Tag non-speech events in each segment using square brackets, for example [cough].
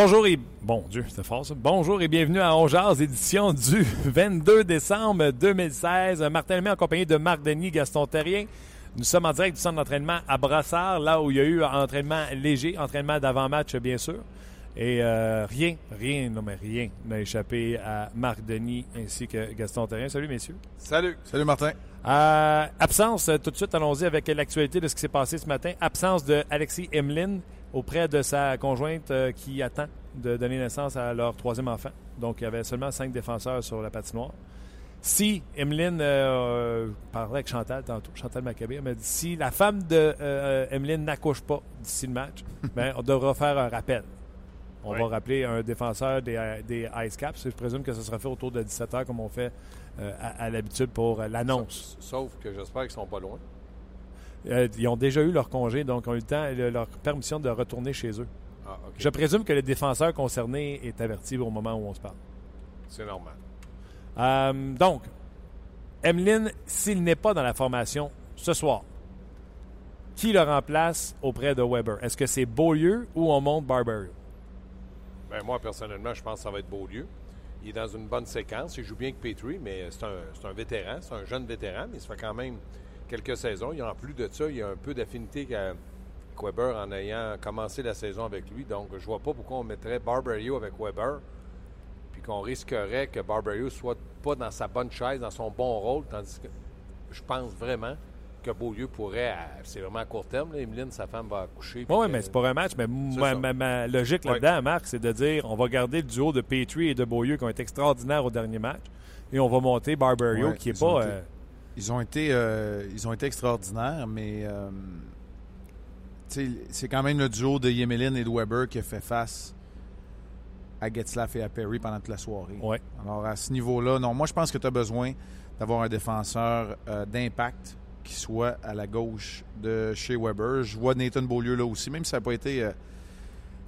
Bonjour et bon Dieu, c'est fort ça. Bonjour et bienvenue à Ongears, édition du [laughs] 22 décembre 2016. Martin Lemay en compagnie de Marc Denis, Gaston Terrien. Nous sommes en direct du centre d'entraînement à Brassard, là où il y a eu un entraînement léger, entraînement d'avant-match bien sûr. Et euh, rien, rien, non mais rien n'a échappé à Marc Denis ainsi que Gaston Terrien. Salut messieurs. Salut. Salut Martin. Euh, absence, tout de suite allons-y avec l'actualité de ce qui s'est passé ce matin. Absence de Alexis Emlin auprès de sa conjointe euh, qui attend de donner naissance à leur troisième enfant. Donc, il y avait seulement cinq défenseurs sur la patinoire. Si Emeline, euh, parlait avec Chantal tantôt, Chantal Maccabé, m'a dit si la femme de euh, Emeline n'accouche pas d'ici le match, [laughs] ben, on devra faire un rappel. On Oui. va rappeler un défenseur des, des Ice Caps. Je présume que ce sera fait autour de 17 h comme on fait euh, à, à l'habitude pour euh, l'annonce. Sauf que j'espère qu'ils sont pas loin. Euh, ils ont déjà eu leur congé, donc ont eu le temps, le- leur permission de retourner chez eux. Ah. Je présume que le défenseur concerné est averti au moment où on se parle. C'est normal. Euh, donc, Emeline, s'il n'est pas dans la formation ce soir, qui le remplace auprès de Weber? Est-ce que c'est Beaulieu ou on monte Barberio? Ben, moi, personnellement, je pense que ça va être Beaulieu. Il est dans une bonne séquence. Il joue bien que Petrie, mais c'est un, un vétéran. C'est un jeune vétéran, mais ça fait quand même quelques saisons. Il, en plus de ça, il y a un peu d'affinité qu'à- avec Weber en ayant commencé la saison avec lui. Donc, je vois pas pourquoi on mettrait Barberio avec Weber, puis qu'on risquerait que Barberio soit pas dans sa bonne chaise, dans son bon rôle, tandis que je pense vraiment que Beaulieu pourrait, c'est vraiment à court terme, là, Emeline, sa femme va accoucher. Oui, mais c'est pour un match. Mais ma, ça. ma- ma logique là-dedans, Marc, c'est de dire on va garder le duo de Petrie et de Beaulieu qui ont été extraordinaires au dernier match et on va monter Barberio Ouais, qui ont pas. euh, Ils ont été, euh, ils ont été extraordinaires, mais euh, c'est quand même le duo de Yemelin et de Weber qui a fait face à Getzlaff et à Perry pendant toute la soirée. ouais. Alors à ce niveau-là, non, moi je pense que tu as besoin d'avoir un défenseur euh, d'impact qui soit à la gauche de chez Weber. Je vois Nathan Beaulieu là aussi, même si ça n'a pas été euh,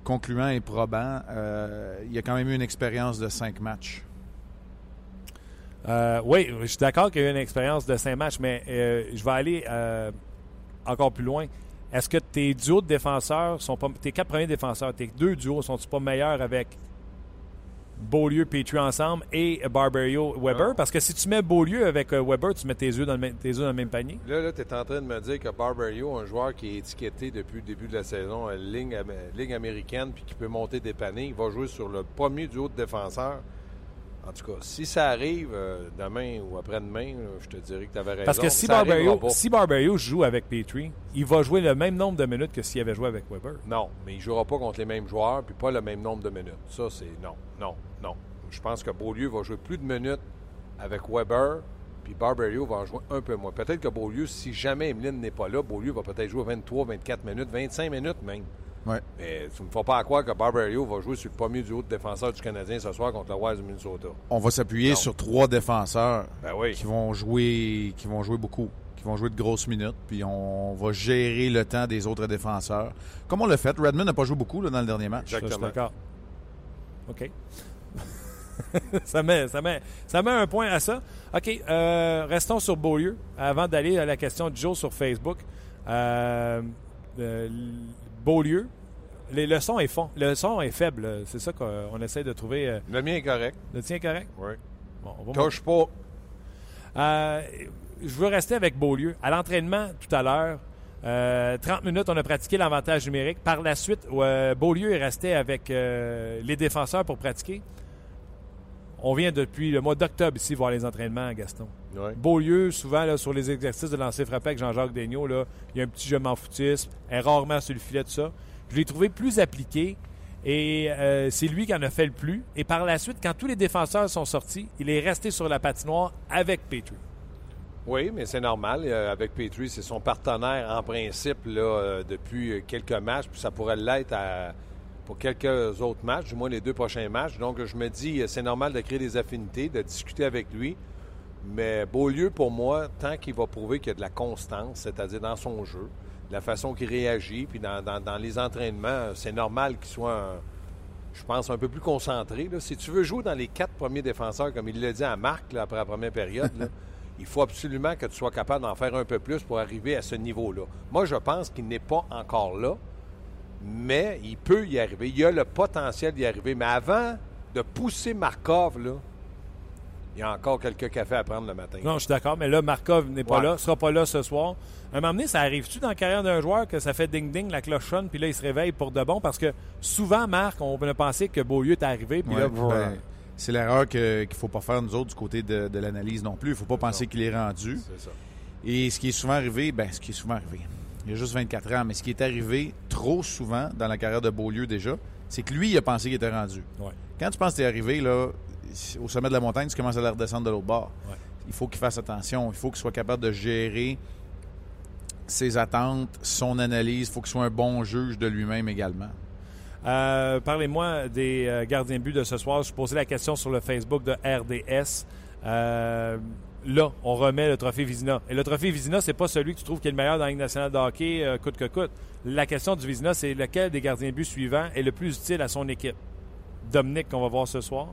concluant et probant. euh, il a quand même eu une expérience de cinq matchs. Euh, oui, je suis d'accord qu'il y a eu une expérience de cinq matchs, mais euh, je vais aller euh, encore plus loin. Est-ce que tes duos de défenseurs sont pas. Tes quatre premiers défenseurs, tes deux duos, sont-ils pas meilleurs avec Beaulieu, Petrie ensemble et Barberio, Weber? Non. Parce que si tu mets Beaulieu avec Weber, tu mets tes œufs dans, le même- tes œufs dans le même panier. Là, là tu es en train de me dire que Barberio, un joueur qui est étiqueté depuis le début de la saison à ligne américaine puis qui peut monter des paniers, il va jouer sur le premier duo de défenseurs. En tout cas, si ça arrive euh, demain ou après-demain, je te dirais que tu avais raison. Parce que si Barberio, si Barberio joue avec Petrie, il va jouer le même nombre de minutes que s'il avait joué avec Weber. Non, mais il ne jouera pas contre les mêmes joueurs puis pas le même nombre de minutes. Ça, c'est non, non, non. Je pense que Beaulieu va jouer plus de minutes avec Weber puis Barberio va en jouer un peu moins. Peut-être que Beaulieu, si jamais Emeline n'est pas là, Beaulieu va peut-être jouer 23, 24 minutes, 25 minutes même. Ouais. Mais tu ne me fais pas à croire que Barberio va jouer sur le premier duo de défenseurs du Canadien ce soir contre le Wild du Minnesota. On va s'appuyer sur trois défenseurs Ben oui. qui vont jouer qui vont jouer beaucoup, qui vont jouer de grosses minutes, puis on va gérer le temps des autres défenseurs. Comme on l'a fait, Redmond n'a pas joué beaucoup là, dans le dernier match. Ça, je suis Exactement. d'accord. OK. [laughs] ça, met, ça, met, ça met un point à ça. OK, euh, restons sur Beaulieu avant d'aller à la question de Joe sur Facebook. Euh, euh, Beaulieu, les, le son est fond. Le son est faible. C'est ça qu'on essaie de trouver. euh, Le mien est correct. le tien est correct? Oui. Bon, on va Touche pas. Euh, je veux rester avec Beaulieu. À l'entraînement tout à l'heure, euh, 30 minutes, on a pratiqué l'avantage numérique. Par la suite, euh, Beaulieu est resté avec euh, les défenseurs pour pratiquer. On vient depuis le mois d'octobre ici voir les entraînements, Gaston. Oui. Beaulieu, souvent, là, sur les exercices de lancer frappé avec Jean-Jacques Daigneault, là, il y a un petit je m'en foutisme, est rarement sur le filet de ça. Je l'ai trouvé plus appliqué Et euh, c'est lui qui en a fait le plus. Et par la suite, quand tous les défenseurs sont sortis, il est resté sur la patinoire avec Petrie. Oui, mais c'est normal. Euh, avec Petrie, c'est son partenaire en principe là, euh, depuis quelques matchs. Puis ça pourrait l'être pour quelques autres matchs, du moins les deux prochains matchs. Donc je me dis, c'est normal de créer des affinités, de discuter avec lui. Mais Beaulieu, pour moi, tant qu'il va prouver qu'il y a de la constance, c'est-à-dire dans son jeu, la façon qu'il réagit, puis dans, les entraînements, c'est normal qu'il soit, je pense, un peu plus concentré. Si tu veux jouer dans les quatre premiers défenseurs, comme il l'a dit à Marc après la première période, [laughs] il faut absolument que tu sois capable d'en faire un peu plus pour arriver à ce niveau-là. Moi, je pense qu'il n'est pas encore là, mais il peut y arriver. Il a le potentiel d'y arriver. Mais avant de pousser Markov, là, il y a encore quelques cafés à prendre le matin. Non, je suis d'accord, mais là, Markov n'est pas là, ne sera pas là ce soir. À un moment donné, ça arrive-tu dans la carrière d'un joueur que ça fait ding-ding, la cloche sonne, puis là, il se réveille pour de bon? Parce que souvent, Marc, on a pensé que Beaulieu est arrivé, puis là, ben, c'est l'erreur qu'il ne faut pas faire, nous autres, du côté de, l'analyse non plus. Il ne faut pas penser qu'il est rendu. C'est ça. Et ce qui est souvent arrivé, ben, ce qui est souvent arrivé, il y a juste 24 ans, mais ce qui est arrivé trop souvent dans la carrière de Beaulieu déjà, c'est que lui, il a pensé qu'il était rendu. Quand tu penses que tu es arrivé, là, au sommet de la montagne, tu commences à la redescendre de l'autre bord. Il faut qu'il fasse attention. Il faut qu'il soit capable de gérer ses attentes, son analyse. Il faut qu'il soit un bon juge de lui-même également. Euh, parlez-moi des euh, gardiens de but de ce soir. Je posais la question sur le Facebook de RDS. Euh, là, on remet le trophée Vizina. Et le trophée Vizina, c'est pas celui que tu trouves qui est le meilleur dans la Ligue nationale de hockey, coûte que coûte. La question du Vizina, c'est lequel des gardiens de but suivants est le plus utile à son équipe? Dominique, qu'on va voir ce soir.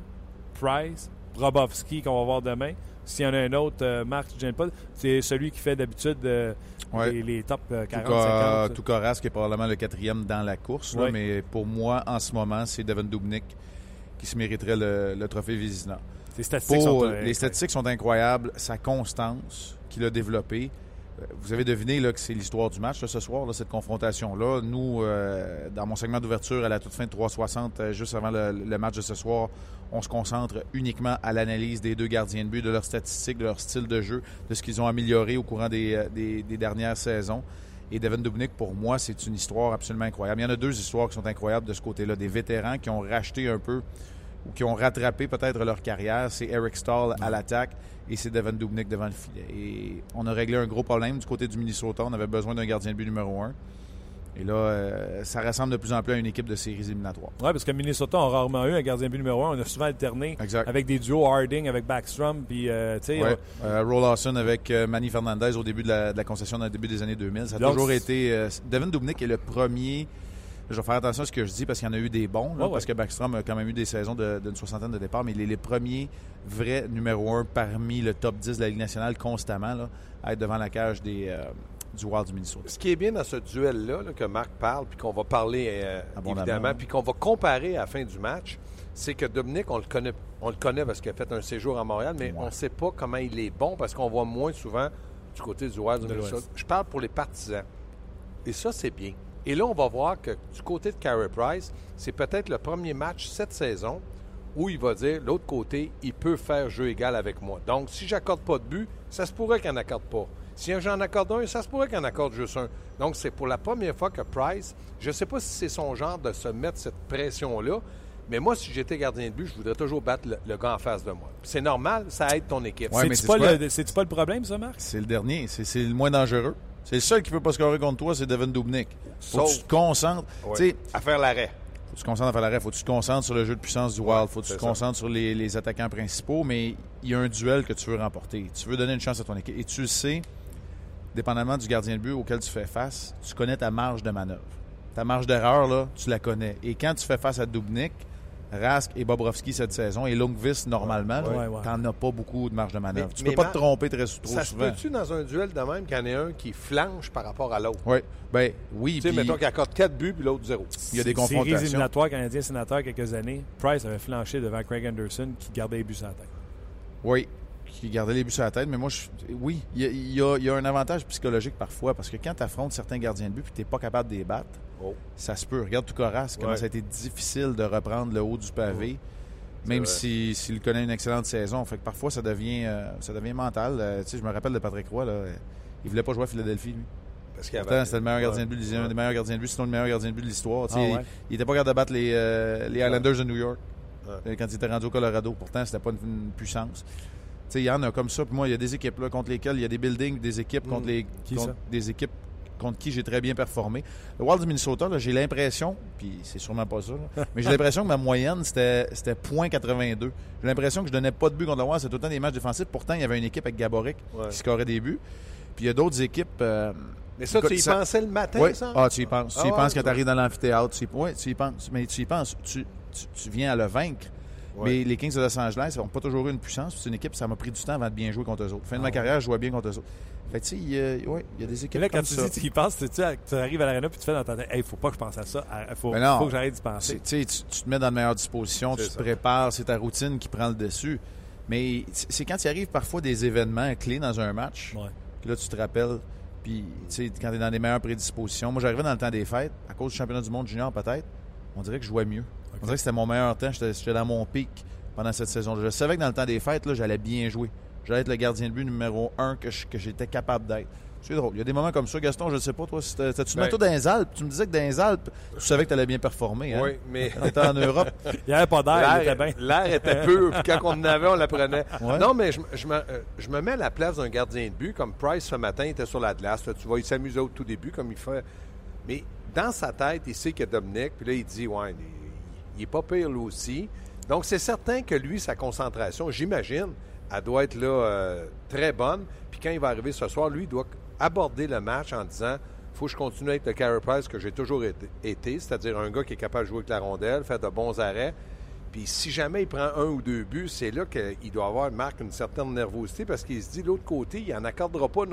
Price, Robovski qu'on va voir demain. S'il y en a un autre, euh, Marc, je pas, c'est celui qui fait d'habitude euh, les, top 40 euh, Toukaras, qui est probablement le quatrième dans la course. mais pour moi, en ce moment, c'est Devin Dubnik qui se mériterait le, trophée Vizina. Les statistiques, sont, les statistiques sont incroyables. Sa constance qu'il a développée. Vous avez deviné là, que c'est l'histoire du match ce soir, cette confrontation-là. Nous, dans mon segment d'ouverture à la toute fin de 360, juste avant le, match de ce soir, on se concentre uniquement à l'analyse des deux gardiens de but, de leurs statistiques, de leur style de jeu, de ce qu'ils ont amélioré au courant des, euh, dernières saisons. Et Devin Dubnik, pour moi, c'est une histoire absolument incroyable. Il y en a deux histoires qui sont incroyables de ce côté-là. Des vétérans qui ont racheté un peu ou qui ont rattrapé peut-être leur carrière. C'est Eric Stahl à l'attaque et c'est Devin Dubnik devant le filet. Et on a réglé un gros problème du côté du Minnesota. On avait besoin d'un gardien de but numéro un. Et là, euh, ça ressemble de plus en plus à une équipe de séries éliminatoires. Oui, parce que Minnesota a rarement eu un gardien but numéro un. On a souvent alterné avec des duos Harding avec Backstrom. Puis, euh, tu sais. Ouais. Euh, Roll Lawson avec Manny Fernandez au début de la, concession dans le début des années 2000. Ça a toujours été. Devin Dubnik est le premier. Je vais faire attention à ce que je dis parce qu'il y en a eu des bons, parce que Backstrom a quand même eu des saisons d'une soixantaine de départs, mais il est le premier vrai numéro un parmi le top 10 de la Ligue nationale constamment à être devant la cage des, du Wild du Minnesota. Ce qui est bien dans ce duel-là que Marc parle, puis qu'on va parler euh, évidemment, puis qu'on va comparer à la fin du match, c'est que Dominique, on le connaît, on le connaît parce qu'il a fait un séjour à Montréal, mais on ne sait pas comment il est bon parce qu'on voit moins souvent du côté du Wild du Minnesota. Je parle pour les partisans. Et ça, c'est bien. Et là, on va voir que du côté de Carey Price, c'est peut-être le premier match cette saison où il va dire, l'autre côté, il peut faire jeu égal avec moi. Donc, si j'accorde pas de but, ça se pourrait qu'il n'en accorde pas. Si j'en accorde un, ça se pourrait qu'il en accorde juste un. Donc, c'est pour la première fois que Price, je ne sais pas si c'est son genre de se mettre cette pression-là, mais moi, si j'étais gardien de but, je voudrais toujours battre le, gars en face de moi. C'est normal, ça aide ton équipe. c'est pas, le, pas le problème, ça, Marc? C'est le dernier. C'est le moins dangereux. C'est le seul qui ne peut pas scorer contre toi, c'est Devin Dubnik. Faut que tu te concentres. À faire l'arrêt. Faut que tu te concentres à faire l'arrêt. Faut que tu te concentres sur le jeu de puissance du Wild. Faut que tu te concentres sur les, les, attaquants principaux. Mais il y a un duel que tu veux remporter. Tu veux donner une chance à ton équipe. Et tu le sais, dépendamment du gardien de but auquel tu fais face, tu connais ta marge de manœuvre. Ta marge d'erreur, là, tu la connais. Et quand tu fais face à Dubnik, Rask et Bobrovski cette saison et Longvis normalement, tu n'en as pas beaucoup de marge de manœuvre. tu ne peux pas te tromper très trop ça souvent. Ça se peut-tu dans un duel de même qu'il y en ait un qui flanche par rapport à l'autre? Oui. Ben, oui. Tu sais, mettons qu'il accorde 4 buts puis l'autre 0. Il y a des confrontations. Séries éliminatoires canadien-sénateur quelques années, Price avait flanché devant Craig Anderson qui gardait les buts à la tête. Oui qui gardait les buts sur la tête. Mais moi, je, oui, il y, a, un avantage psychologique parfois parce que quand tu affrontes certains gardiens de but et tu n'es pas capable de les battre, oh. ça se peut. Regarde tout Coras, comment ça a été difficile de reprendre le haut du pavé. Oh. Même s'il connaît une excellente saison. Fait que parfois, ça devient, euh, ça devient mental. Euh, je me rappelle de Patrick Roy. Là, il voulait pas jouer à Philadelphie, lui. Parce Pourtant, c'était le meilleur gardien de but, Ouais. un des meilleurs gardiens de but, sinon le meilleur gardien de but de l'histoire. Ah il- ouais? Il n'était pas capable de battre les, euh, les Islanders de New York euh, quand il était rendu au Colorado. Pourtant, c'était pas une, une puissance. Tu sais, il y en a comme ça. Puis moi, il y a des équipes là, contre lesquelles il y a des buildings, des équipes contre Mm. les contre des équipes contre qui j'ai très bien performé. Le Wild du Minnesota, j'ai l'impression, puis c'est sûrement pas ça, là, [laughs] mais j'ai l'impression que ma moyenne, c'était c'était .82. J'ai l'impression que je donnais pas de but contre le Wild. C'était tout le temps des matchs défensifs. Pourtant, il y avait une équipe avec Gaboric Ouais. qui scorait des buts. Puis il y a d'autres équipes... euh, Mais ça, tu y ça- pensais le matin, oui. ça? Ah, tu y penses. Tu Ah y ouais, penses quand tu arrives dans l'amphithéâtre. Tu y... Oui, tu y penses. Mais tu y penses. Tu, tu, tu viens à le vaincre. Mais les Kings de Los Angeles n'ont pas toujours eu une puissance. C'est une équipe, ça m'a pris du temps avant de bien jouer contre eux autres. Fin de ma carrière, je jouais bien contre eux autres. Fait tu sais, il y a, ouais, il y a des équipes là, quand comme tu ça. dis, tu y penses, tu, tu arrives à l'arena puis tu fais dans ta tête, hey, faut pas que je pense à ça. Il faut, Mais non. faut que j'arrête d'y penser. tu te mets dans de meilleures dispositions, tu te prépares, c'est ta routine qui prend le dessus. Mais c'est c'est quand il arrive parfois des événements clés dans un match, Ouais. que là, tu te rappelles. Puis, tu sais, quand tu es dans les meilleures prédispositions. Moi, j'arrivais dans le temps des fêtes, à cause du championnat du monde junior, peut-être. On dirait que je jouais mieux. On dirait que c'était mon meilleur temps. J'étais dans mon pic pendant cette saison. Je savais que dans le temps des fêtes, j'allais bien jouer. J'allais être le gardien de but numéro un que j'étais capable d'être. C'est drôle. Il y a des moments comme ça. Gaston, je ne sais pas, toi, c'était- tu te mets toi dans les Alpes? Tu me disais que dans les Alpes, tu savais que tu allais bien performer. Hein? Oui, mais Quand t'étais en Europe. [laughs] Il n'y avait pas d'air, il était bien. l'air l'air était peu. Puis quand on en avait, on la prenait. Ouais. Non, mais je, je me, euh, je me mets à la place d'un gardien de but, comme Price ce matin il était sur la glace. là, tu vois, il s'amusait au tout début, comme il fait. Mais dans sa tête, il sait qu'il y a Dominique. Puis là, il dit, ouais, il, il est pas pire lui aussi. Donc, c'est certain que lui, sa concentration, j'imagine, elle doit être là euh, très bonne. Puis quand il va arriver ce soir, lui, il doit aborder le match en disant faut que je continue à être le Carey Price que j'ai toujours été, c'est-à-dire un gars qui est capable de jouer avec la rondelle, faire de bons arrêts. Puis si jamais il prend un ou deux buts, c'est là qu'il doit avoir, Marc, une certaine nervosité parce qu'il se dit, l'autre côté, il n'en accordera pas.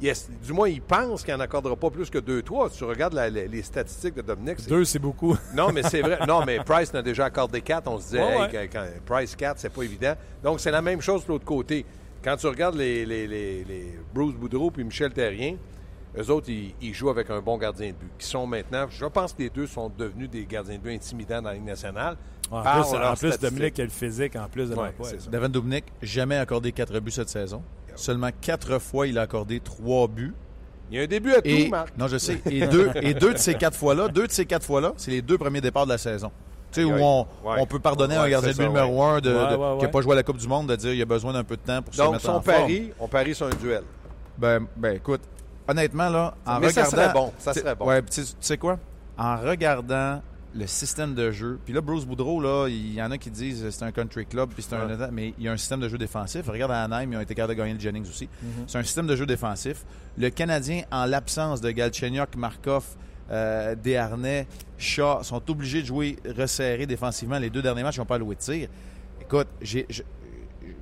Du moins, il pense qu'il n'en accordera pas plus que deux, trois. Si tu regardes la- la- les statistiques de Dominique, c'est Deux, c'est beaucoup. [laughs] non, mais c'est vrai. Non, mais [laughs] Price n'a déjà accordé 4. On se disait, Ouais, hey, ouais. quand- quand Price 4, c'est pas évident. Donc, c'est la même chose de l'autre côté. Quand tu regardes les, les, les, les Bruce Boudreau puis Michel Terrien, eux autres, ils, ils jouent avec un bon gardien de but. Qui sont maintenant, je pense que les deux sont devenus des gardiens de but intimidants dans la Ligue nationale. En par plus, en plus. Dominique a le physique, en plus de Ouais. Devin Dubnik, jamais accordé quatre buts cette saison. Seulement quatre fois, il a accordé trois buts. Il y a un début à tout, Et, Marc. non, je sais. Et deux, et deux de ces quatre fois-là, deux de ces quatre fois-là, c'est les deux premiers départs de la saison. Tu sais, où on, ouais. on peut pardonner à un Ouais, gardien de but ça, numéro un de, de- qui n'a pas joué à la Coupe du Monde de dire qu'il a besoin d'un peu de temps pour se Donc, mettre son en forme. pari, on parie sur un duel. Ben, ben, écoute, honnêtement, là, en Mais ça regardant. serait bon, ça tu- serait bon. Ouais, puis tu sais- tu sais quoi? En regardant le système de jeu, puis là, Bruce Boudreau, là, il y en a qui disent que c'est un country club, puis c'est un. Mais il y a un système de jeu défensif. Regarde à Anaheim, ils ont été capables de gagner le Jennings aussi. Mm-hmm. C'est un système de jeu défensif. Le Canadien, en l'absence de Galchenyuk, Markov, euh, Desharnais, Shaw, sont obligés de jouer resserré défensivement. Les deux derniers matchs, ils n'ont pas alloué de tir. Écoute, j'ai.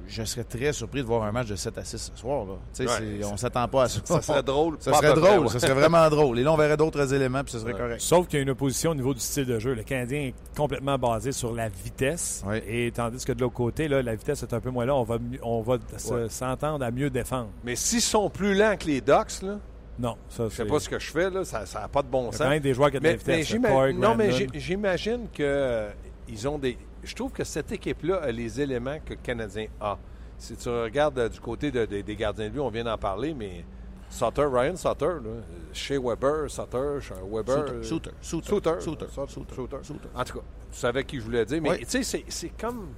Je- serais très surpris de voir un match de 7 à 6 ce soir. Là. Ouais, on s'attend pas à ça. Ça serait drôle. Ça serait près, drôle, ouais. ça serait vraiment drôle. Et là, on verrait d'autres éléments, puis ce serait correct. Sauf qu'il y a une opposition au niveau du style de jeu. Le Canadien est complètement basé sur la vitesse. Et tandis que de l'autre côté, là, la vitesse est un peu moins là. On va, mieux- on va se- Ouais. s'entendre à mieux défendre. Mais s'ils sont plus lents que les Ducks, là, Non, ça, je sais c'est- pas ce que je fais, là, ça n'a pas de bon Il y a sens. quand même des joueurs qui ont de la vitesse. mais non, mais j'imagine que euh, ils ont des. Je trouve que cette équipe-là a les éléments que le Canadien a. Si tu regardes euh, du côté de- de- des gardiens de but, on vient d'en parler, mais Sutter, Ryan Sutter, là, chez Weber, Sutter, chez Weber. Sutter, Sutter, Sutter, Sutter, Sutter. Sutter. En tout cas, tu savais qui je voulais dire, mais Oui. tu sais, c'est- comme,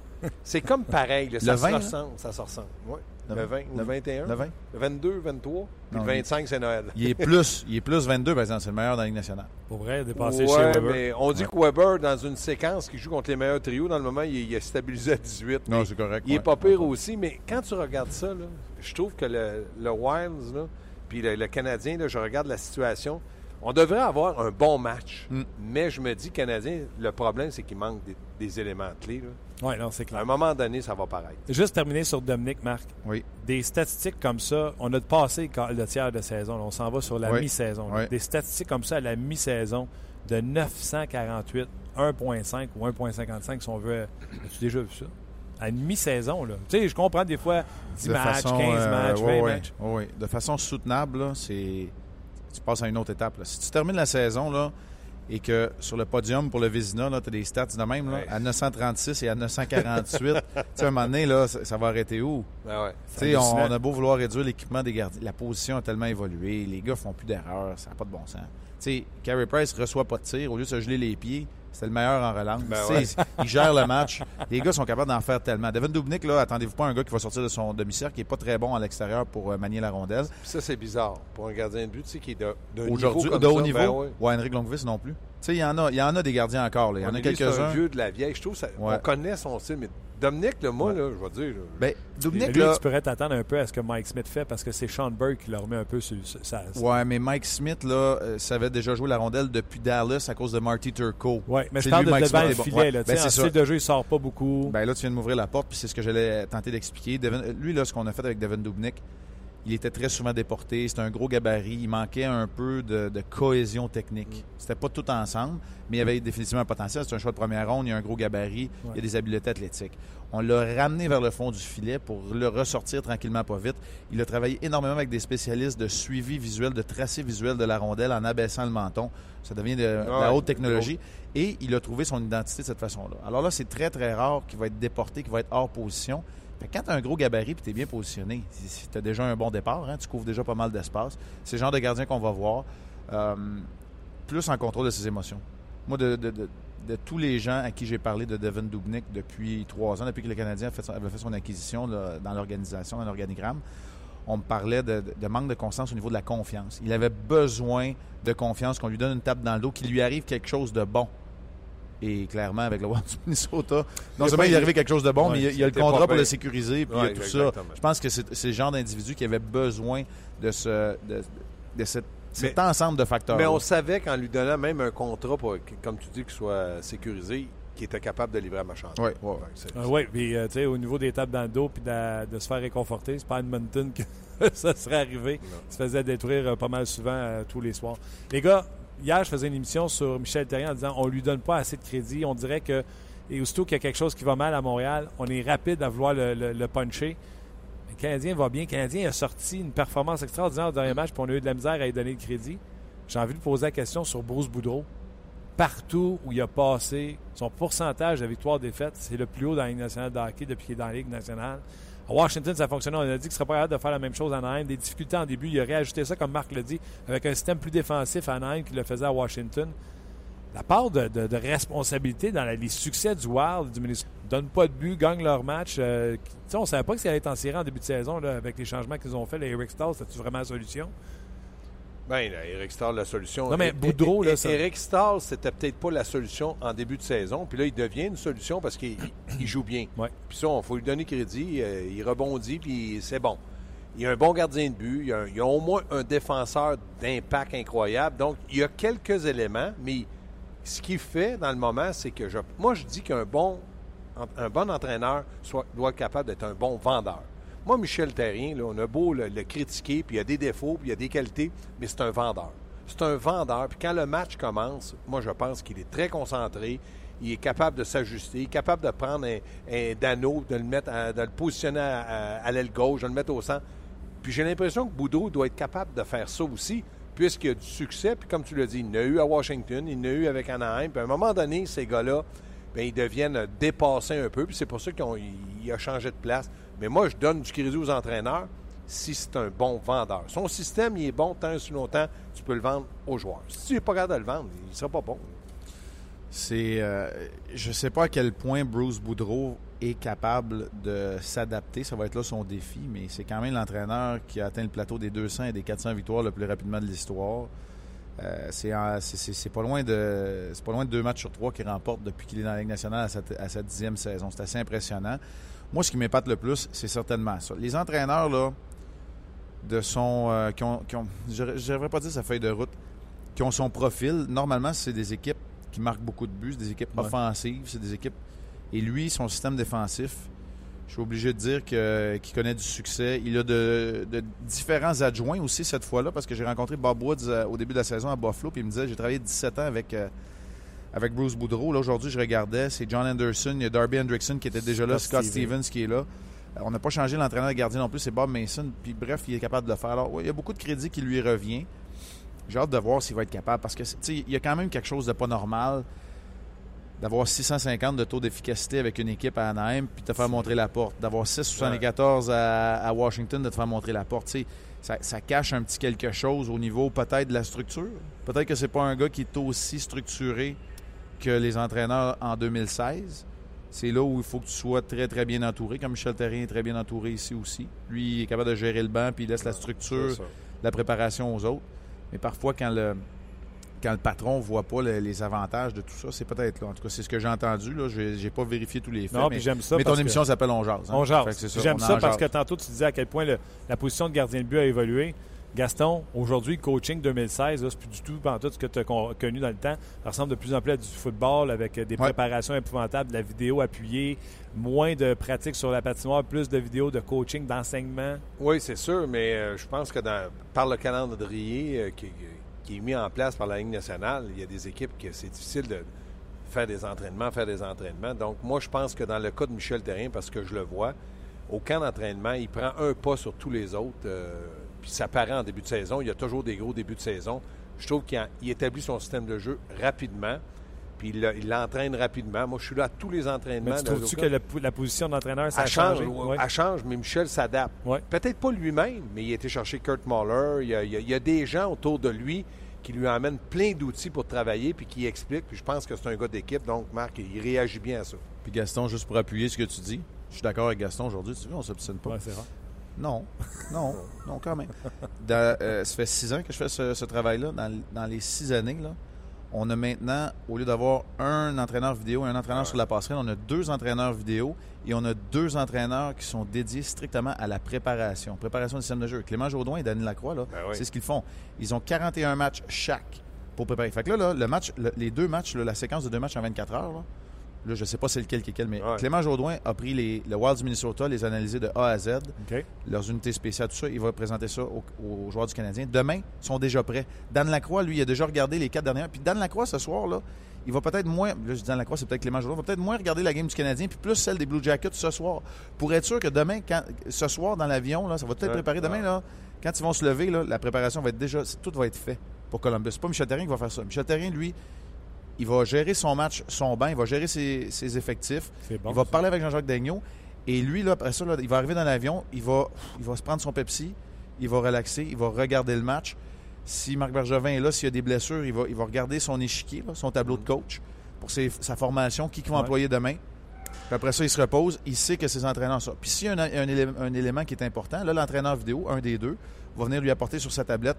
c'est comme pareil. là, ça se 20, là? ressemble. Ça se ressemble. Ouais. Le Le 20, 20 ou le 21. Le 20. Le 22, 23. Puis Non, le il- 25, c'est Noël. Il est plus, il est plus 22, par exemple. C'est le meilleur dans la Ligue nationale. Pour vrai, dépasser Ouais, chez Weber. mais on dit Ouais. que Weber, dans une séquence qui joue contre les meilleurs trios, dans le moment, il, il est stabilisé à 18. Non, c'est correct. il est ouais. pas pire aussi, mais quand tu regardes ça, là, je trouve que le, le Wilds, là, puis le, le Canadien, là, je regarde la situation, on devrait avoir un bon match. Mm. Mais je me dis, Canadien, le problème, c'est qu'il manque des, des éléments clés. là. Oui, non, c'est À clair. un moment donné, ça va paraître. Juste terminer sur Dominique, Marc. Oui. Des statistiques comme ça, on a passé le le tiers de saison. là. On s'en va sur la Oui. mi-saison. Oui. Des statistiques comme ça à la mi-saison de 948, 1.5 ou 1.55 si on veut. As-tu déjà vu ça? À une mi-saison, là. Tu sais, je comprends des fois 10 De matchs, façon, 15 euh, matchs, 20 ouais, ouais, matchs. ouais, ouais. De façon soutenable, là, c'est tu passes à une autre étape. là. Si tu termines la saison, là, et que sur le podium pour le Vézina, tu as des stats de même, là, Ouais. à 936 et à 948. [laughs] tu sais, à un moment donné, là, ça, ça va arrêter où? Ben ouais. Tu sais, on, hallucinant. on a beau vouloir réduire l'équipement des gardiens. La position a tellement évolué. Les gars font plus d'erreurs. Ça n'a pas de bon sens. Tu sais, Carey Price reçoit pas de tir. Au lieu de se geler les pieds, c'était le meilleur en relance. Ben Il gère le match. Les gars sont capables d'en faire tellement. Devin Dubnik, là, attendez-vous pas un gars qui va sortir de son demi-cercle, qui est pas très bon à l'extérieur pour euh, manier la rondelle. Ça, c'est bizarre. Pour un gardien de but, tu sais, qui est de, d'un niveau Aujourd'hui, comme de haut ça, niveau, ben ouais. ou Henrik Longvis non plus. Tu sais, il y en a, il y en a des gardiens encore. là. Il y en a C'est un quelques-uns. vieux de la vieille. Je trouve ça, Ouais. on connaît son style, mais Dominique, là, moi, Ouais. là, je vais dire, Ben, lui, là, tu pourrais t'attendre un peu à ce que Mike Smith fait parce que c'est Sean Burke qui le remet un peu sur sa. Ouais, mais Mike Smith, là, euh, savait déjà jouer la rondelle depuis Dallas à cause de Marty Turco. Ouais, mais je C'est parle lui, de Mike devant Smith le est bon. filet. Ouais, Là, ben, en style de jeu, il sort pas beaucoup. Ben là, tu viens de m'ouvrir la porte, puis c'est ce que j'allais tenter d'expliquer. Devin- Lui, là, ce qu'on a fait avec Devin Dubnik, il était très souvent déporté. C'était un gros gabarit. Il manquait un peu de, de cohésion technique. C'était pas tout ensemble, mais il y avait définitivement un potentiel. C'est un choix de première ronde. Il y a un gros gabarit. Il y a des habiletés athlétiques. On l'a ramené vers le fond du filet pour le ressortir tranquillement, pas vite. Il a travaillé énormément avec des spécialistes de suivi visuel, de tracé visuel de la rondelle en abaissant le menton. Ça devient de, de la haute technologie. Et il a trouvé son identité de cette façon-là. Alors là, c'est très, très rare qu'il va être déporté, qu'il va être hors position. Quand tu as un gros gabarit et tu es bien positionné, si, tu as déjà un bon départ, hein, tu couvres déjà pas mal d'espace, c'est le genre de gardien qu'on va voir. euh, plus en contrôle de ses émotions. Moi, de, tous les gens à qui j'ai parlé de Devin Dubnik depuis trois ans, depuis que le Canadien a fait son- avait fait son acquisition dans l'organisation, dans l'organigramme, on me parlait de, manque de constance au niveau de la confiance. Il avait besoin de confiance, qu'on lui donne une tape dans le dos, qu'il lui arrive quelque chose de bon. Et clairement, avec le [laughs] Wild du Minnesota, non seulement il est arrivé quelque chose de bon, Ouais, mais il y a, il y a le contrat pour le sécuriser, puis il y a tout ça. Je pense que c'est le genre d'individu qui avait besoin de, ce, de, de cette- cet ensemble de facteurs. Mais on savait qu'en lui donnant même un contrat, pour, comme tu dis, qu'il soit sécurisé, qu'il était capable de livrer à marchandise. C'est- Ah oui, puis euh, tu sais, au niveau des tapes dans le dos puis de, de se faire réconforter, c'est pas à Edmonton que [laughs] ça serait arrivé. Non. Il se faisait détruire euh, pas mal souvent euh, tous les soirs. Les gars, hier, je faisais une émission sur Michel Terrien en disant on lui donne pas assez de crédit. On dirait que, et aussitôt qu'il y a quelque chose qui va mal à Montréal, on est rapide à vouloir le, le- puncher. Mais le Canadien va bien. Le Canadien a sorti une performance extraordinaire au dernier match, puis on a eu de la misère à lui donner le crédit. J'ai envie de poser la question sur Bruce Boudreau partout où il a passé, son pourcentage de victoires-défaites, c'est le plus haut dans la Ligue nationale de hockey depuis qu'il est dans la Ligue nationale. À Washington, ça fonctionnait. On a dit qu'il serait pas capable de faire la même chose à Anaheim. Des difficultés en début. Il a réajusté ça, comme Marc l'a dit, avec un système plus défensif à Anaheim qu'il le faisait à Washington. La part de, responsabilité dans les succès du Wild, du Minnesota, donne pas de but, gagne leur match. euh, on ne savait pas que ça allait être en série en début de saison là, avec les changements qu'ils ont fait. Les Eric Stahl, c'était vraiment la solution? Ben, là, Eric Stahl, la solution. Non, mais Boudreau, là, et- ça- Eric Stahl, c'était peut-être pas la solution en début de saison. Puis là, il devient une solution parce qu'il il joue bien. [coughs] Ouais. Puis ça, il faut lui donner crédit. euh, il rebondit, puis c'est bon. Il a un bon gardien de but. Il a, un- il a au moins un défenseur d'impact incroyable. Donc, il y a quelques éléments, mais ce qu'il fait dans le moment, c'est que je, moi, je dis qu'un bon, un bon entraîneur soit, doit être capable d'être un bon vendeur. Moi, Michel Terrien, on a beau le, critiquer, puis il a des défauts, puis il y a des qualités, mais c'est un vendeur. C'est un vendeur. Puis quand le match commence, moi, je pense qu'il est très concentré. Il est capable de s'ajuster, capable de prendre un, Dano, de le mettre, à- de le positionner à, l'aile gauche, de le mettre au centre. Puis j'ai l'impression que Boudreau doit être capable de faire ça aussi, puisqu'il a du succès. Puis comme tu l'as dit, il l'a eu à Washington, il l'a eu avec Anaheim. Puis à un moment donné, ces gars-là, ben, ils deviennent dépassés un peu. Puis c'est pour ça qu'il a changé de place. Mais moi, je donne du crédit aux entraîneurs si c'est un bon vendeur. Son système, il est bon tant et si longtemps, tu peux le vendre aux joueurs. Si tu n'es pas capable de le vendre, il ne sera pas bon. C'est, euh, je sais pas à quel point Bruce Boudreau est capable de s'adapter. Ça va être là son défi, mais c'est quand même l'entraîneur qui a atteint le plateau des 200 et des 400 victoires le plus rapidement de l'histoire. Euh, c'est pas loin de c'est pas loin de deux matchs sur trois qu'il remporte depuis qu'il est dans la Ligue nationale à sa, à sa dixième saison. C'est assez impressionnant. Moi, ce qui m'épate le plus, c'est certainement ça. Les entraîneurs là de son euh, qui ont, qui ont je ne devrais pas dire sa feuille de route, qui ont son profil. Normalement, c'est des équipes qui marquent beaucoup de buts, c'est des équipes Ouais. offensives, c'est des équipes. Et lui, son système défensif, je suis obligé de dire qu'il connaît du succès. Il a de, de différents adjoints aussi cette fois-là, parce que j'ai rencontré Bob Woods euh, au début de la saison à Buffalo, puis il me disait j'ai travaillé 17 ans avec, euh, avec Bruce Boudreau. Là, aujourd'hui, je regardais, c'est John Anderson, il y a Darby Hendrickson qui était déjà là, Scott Scott Stevens. Qui est là. Euh, On n'a pas changé l'entraîneur de gardien non plus, c'est Bob Mason. Puis bref, il est capable de le faire. Alors, ouais, il y a beaucoup de crédit qui lui revient. J'ai hâte de voir s'il va être capable parce que il y a quand même quelque chose de pas normal d'avoir 650 de taux d'efficacité avec une équipe à Anaheim puis de te faire montrer la porte. D'avoir 6,74 à, à, Washington, de te faire montrer la porte. Ça, ça, cache un petit quelque chose au niveau peut-être de la structure. Peut-être que c'est pas un gars qui est aussi structuré que les entraîneurs en 2016. C'est là où il faut que tu sois très, très bien entouré, comme Michel Terrien est très bien entouré ici aussi. Lui, il est capable de gérer le banc, puis il laisse la structure, la préparation aux autres. Mais parfois, quand le, quand le patron ne voit pas les avantages de tout ça, c'est peut-être là. En tout cas, c'est ce que j'ai entendu. Je n'ai pas vérifié tous les faits. Non, mais, j'aime ça. Mais ton émission s'appelle On Jase. Hein? On Jase. J'aime ça, parce que tantôt, tu disais à quel point la position de gardien de but a évolué. Gaston, aujourd'hui, coaching 2016, c'est plus du tout tout ce que tu as connu dans le temps. Ça ressemble de plus en plus à du football avec des préparations épouvantables, de la vidéo appuyée, moins de pratique sur la patinoire, plus de vidéos de coaching, d'enseignement. Oui, c'est sûr, mais euh, je pense que par le calendrier euh, qui, qui, est mis en place par la Ligue nationale, il y a des équipes que c'est difficile de faire des entraînements, faire des entraînements. Donc, moi, je pense que dans le cas de Michel Terrien, parce que je le vois, au camp d'entraînement, il prend un pas sur tous les autres. Euh, puis ça paraît en début de saison. Il y a toujours des gros débuts de saison. Je trouve qu'il établit son système de jeu rapidement. Puis il l'entraîne rapidement. Moi, je suis là à tous les entraînements. Mais trouves-tu que la position d'entraîneur, ça a change, changé? Elle change, mais Michel s'adapte. Peut-être pas lui-même, mais il a été chercher Kurt Muller. Il y, a, des gens autour de lui qui lui amènent plein d'outils pour travailler puis qui expliquent. Puis je pense que c'est un gars d'équipe. Donc, Marc, il réagit bien à ça. Puis Gaston, juste pour appuyer ce que tu dis, je suis d'accord avec Gaston aujourd'hui. Tu vois, on s'obstine pas. c'est rare. Non, non, non, quand même. [laughs] Euh, ça fait six ans que je fais ce, travail-là. Dans, les six années, là, on a maintenant, au lieu d'avoir un entraîneur vidéo et un entraîneur sur la passerelle, on a deux entraîneurs vidéo et on a deux entraîneurs qui sont dédiés strictement à la préparation, préparation du système de jeu. Clément Jaudoin et Daniel Lacroix, là, ben c'est ce qu'ils font. Ils ont 41 matchs chaque pour préparer. Fait que là, le match, les deux matchs, la séquence de deux matchs en 24 heures, là, Là, je ne sais pas c'est lequel qui est quel, mais Clément Jaudoin a pris les, le Wild du Minnesota, les analysés de A à Z, leurs unités spéciales, tout ça. Il va présenter ça aux, joueurs du Canadien. Demain, ils sont déjà prêts. Dan Lacroix, lui, il a déjà regardé les quatre dernières. Puis Dan Lacroix, ce soir, là, il va peut-être moins. Là, je dis Dan Lacroix, c'est peut-être Clément Jaudoin, va peut-être moins regarder la game du Canadien, puis plus celle des Blue Jackets ce soir. Pour être sûr que demain, quand, ce soir, dans l'avion, là, ça va peut-être préparer demain, là, quand ils vont se lever, là, la préparation va être déjà. Tout va être fait pour Columbus. C'est pas Michel Terrien qui va faire ça. Michel Terrien, lui, il va gérer son match, son banc, il va gérer ses, effectifs. il va parler avec Jean-Jacques Daigneault. Et lui, là, après ça, il va arriver dans l'avion, il va, il va se prendre son Pepsi, il va relaxer, il va regarder le match. Si Marc Bergevin est là, s'il y a des blessures, il va, il va regarder son échiquier, son tableau de coach pour sa formation, qui, va employer demain. Puis après ça, il se repose, il sait que ses entraîneurs sont. Puis s'il y a un, élément, qui est important, là, l'entraîneur vidéo, un des deux, va venir lui apporter sur sa tablette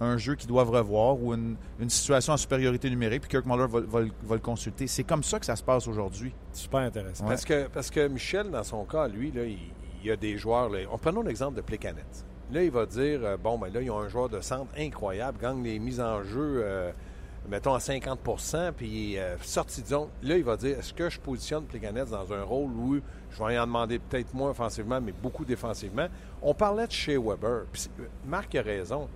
un jeu qu'ils doivent revoir ou une, situation en supériorité numérique, puis Kirk Muller va, le consulter. C'est comme ça que ça se passe aujourd'hui. Super intéressant. Parce, que, parce que Michel, dans son cas, lui, là, il, y a des joueurs. Là, prenons l'exemple de Plecanet. Là, il va dire euh, bon, ben là, ils ont un joueur de centre incroyable, gagne les mises en jeu. Euh, mettons à 50% puis euh, sorti de zone. Là, il va dire est-ce que je positionne Plekanec dans un rôle où je vais en demander peut-être moins offensivement, mais beaucoup défensivement? On parlait de chez Weber. Marc a raison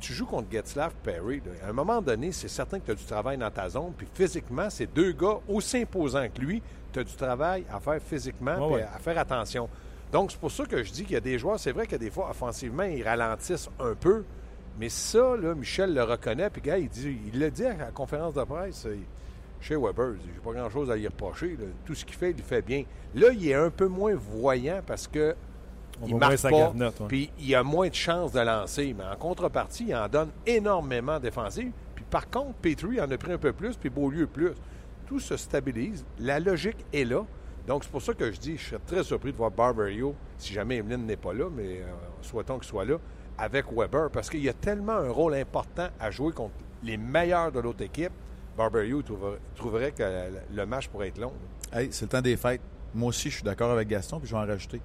tu joues contre Getzlaff Perry, à un moment donné, c'est certain que tu as du travail dans ta zone. Puis physiquement, c'est deux gars aussi imposants que lui. Tu as du travail à faire physiquement et à faire attention. Donc, c'est pour ça que je dis qu'il y a des joueurs, c'est vrai que des fois, offensivement, ils ralentissent un peu. Mais ça, là, Michel le reconnaît. Puis, gars, il, dit, il l'a dit à la conférence de presse. Chez Weber, j'ai pas grand-chose à y reprocher. Tout ce qu'il fait, il le fait bien. Là, il est un peu moins voyant parce que il marque pas, puis il a moins de chances de lancer. Mais en contrepartie, il en donne énormément défensif. Puis par contre, Petrie en a pris un peu plus, puis Beaulieu plus. Tout se stabilise. La logique est là. Donc, c'est pour ça que je dis, je serais très surpris de voir Barberio, si jamais Emeline n'est pas là, mais euh, souhaitons qu'il soit là, avec Weber, parce qu'il y a tellement un rôle important à jouer contre les meilleurs de l'autre équipe. Barberio trouverait, que le match pourrait être long. Hey, c'est le temps des fêtes. Moi aussi, je suis d'accord avec Gaston, puis je vais en rajouter.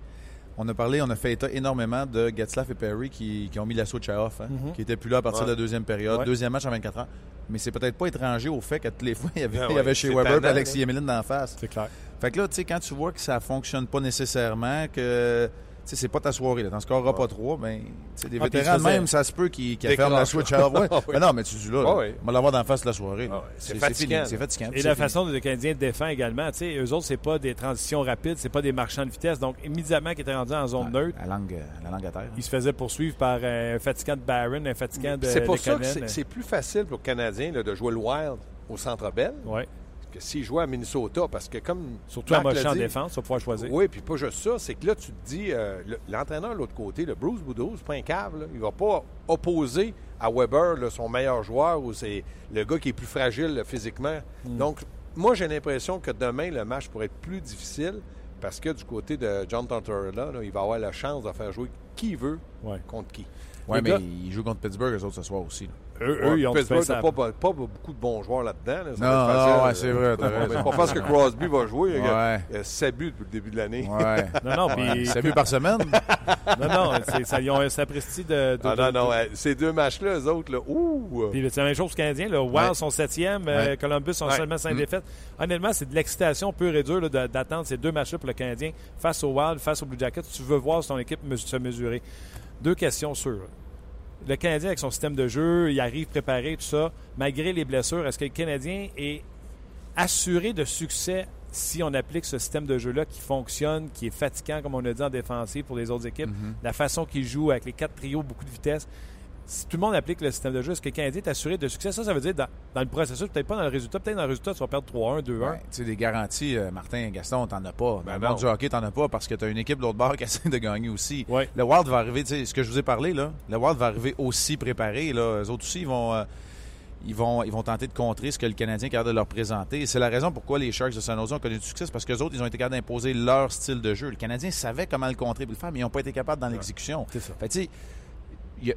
On a parlé, on a fait état énormément de Getzlaff et Perry qui, ont mis la switch off, hein, mhm. qui n'étaient plus là à partir de la deuxième période. Deuxième match en 24 ans. Mais c'est peut-être pas étranger au fait qu'à toutes les fois, il y avait, ben chez Weber et Alexis Emeline d'en face. C'est clair. Fait que là, tu sais, quand tu vois que ça fonctionne pas nécessairement, que sais, c'est pas ta soirée. Là. T'en scoreras pas trois, mais des Ah, vétérans même, ça se peut qu'ils qu'ils ferment la switch à ouais. [laughs] Ah oui. Mais non, mais tu dis là, Ah oui. on va l'avoir d'en face de la soirée. Ah oui, c'est fatigant. C'est fatigant. Et c'est la fini. façon dont le Canadien défend également, tu sais, eux autres, c'est pas des transitions rapides, c'est pas des marchands de vitesse. Donc, immédiatement qu'ils étaient rendus en zone Ouais, neutre, La langue, la langue à terre. ils se faisaient poursuivre par un fatigant de Barron, un fatigant de C'est pour ça que c'est- plus facile pour le Canadien là, de jouer le Wild au Centre Bell Ouais. Que s'il jouait à Minnesota. Parce que comme Surtout à Marc moche en défense, vas pouvoir choisir. Oui, puis pas juste ça, c'est que là, tu te dis, euh, le- l'entraîneur de l'autre côté, le Bruce Boudreau, c'est pas un cave, là. il va pas opposer à Weber là, son meilleur joueur ou c'est le gars qui est plus fragile là, physiquement. Hmm. Donc, moi, j'ai l'impression que demain, le match pourrait être plus difficile parce que du côté de John Tortorella, là, il va avoir la chance de faire jouer qui il veut Ouais. contre qui. Ouais, Les mais gars- ils jouent contre Pittsburgh, eux autres, ce soir aussi. Là. Eux, eux, ils ont Pittsburgh fait ça. n'a pas, pas- pas beaucoup de bons joueurs là-dedans. là. Non, non, ouais, c'est vrai. C'est pas parce que Crosby va jouer. Il y a- Ouais. il y a 7 buts depuis le début de l'année. Ouais. [laughs] Non, non, par semaine? [laughs] Non, non, ça, ils ont un sapristi de. de- Ah de- non, non, de- ouais, ces deux matchs-là, eux autres, là, ouh! Puis c'est la même chose aux Canadiens. Le Wild Ouais. sont septième, euh, Ouais. Columbus sont Ouais. seulement cinq Mm. défaites. Honnêtement, c'est de l'excitation pure et dure là, d'attendre ces deux matchs-là pour le Canadien face au Wild, face au Blue Jackets. Tu veux voir si ton équipe se mesurer. Deux questions sur le Canadien avec son système de jeu, il arrive préparé, tout ça. Malgré les blessures, est-ce que le Canadien est assuré de succès si on applique ce système de jeu-là qui fonctionne, qui est fatigant, comme on a dit en défensive pour les autres équipes, la façon qu'il joue avec les quatre trios, beaucoup de vitesse. Si tout le monde applique le système de jeu, est-ce que le Canadien est assuré de succès? Ça, ça veut dire dans, dans le processus, peut-être pas dans le résultat. Peut-être dans le résultat, tu vas perdre 3-1, 2-1. Ouais, tu sais, des garanties, euh, Martin Gaston, t'en as pas. Dans Ben le non. monde du hockey, t'en as pas parce que t'as une équipe de l'autre bord [laughs] qui essaie de gagner aussi. Ouais. Le Wild va arriver, tu sais, ce que je vous ai parlé, là, le Wild va arriver aussi préparé. Là. Eux autres aussi, ils vont, euh, ils, vont, ils vont tenter de contrer ce que le Canadien est capable de leur présenter. C'est la raison pourquoi les Sharks de San Jose ont connu du succès, parce qu'eux autres, ils ont été capables d'imposer leur style de jeu. Le Canadien savait comment le contrer et le faire, mais ils n'ont pas été capables dans l'exécution. C'est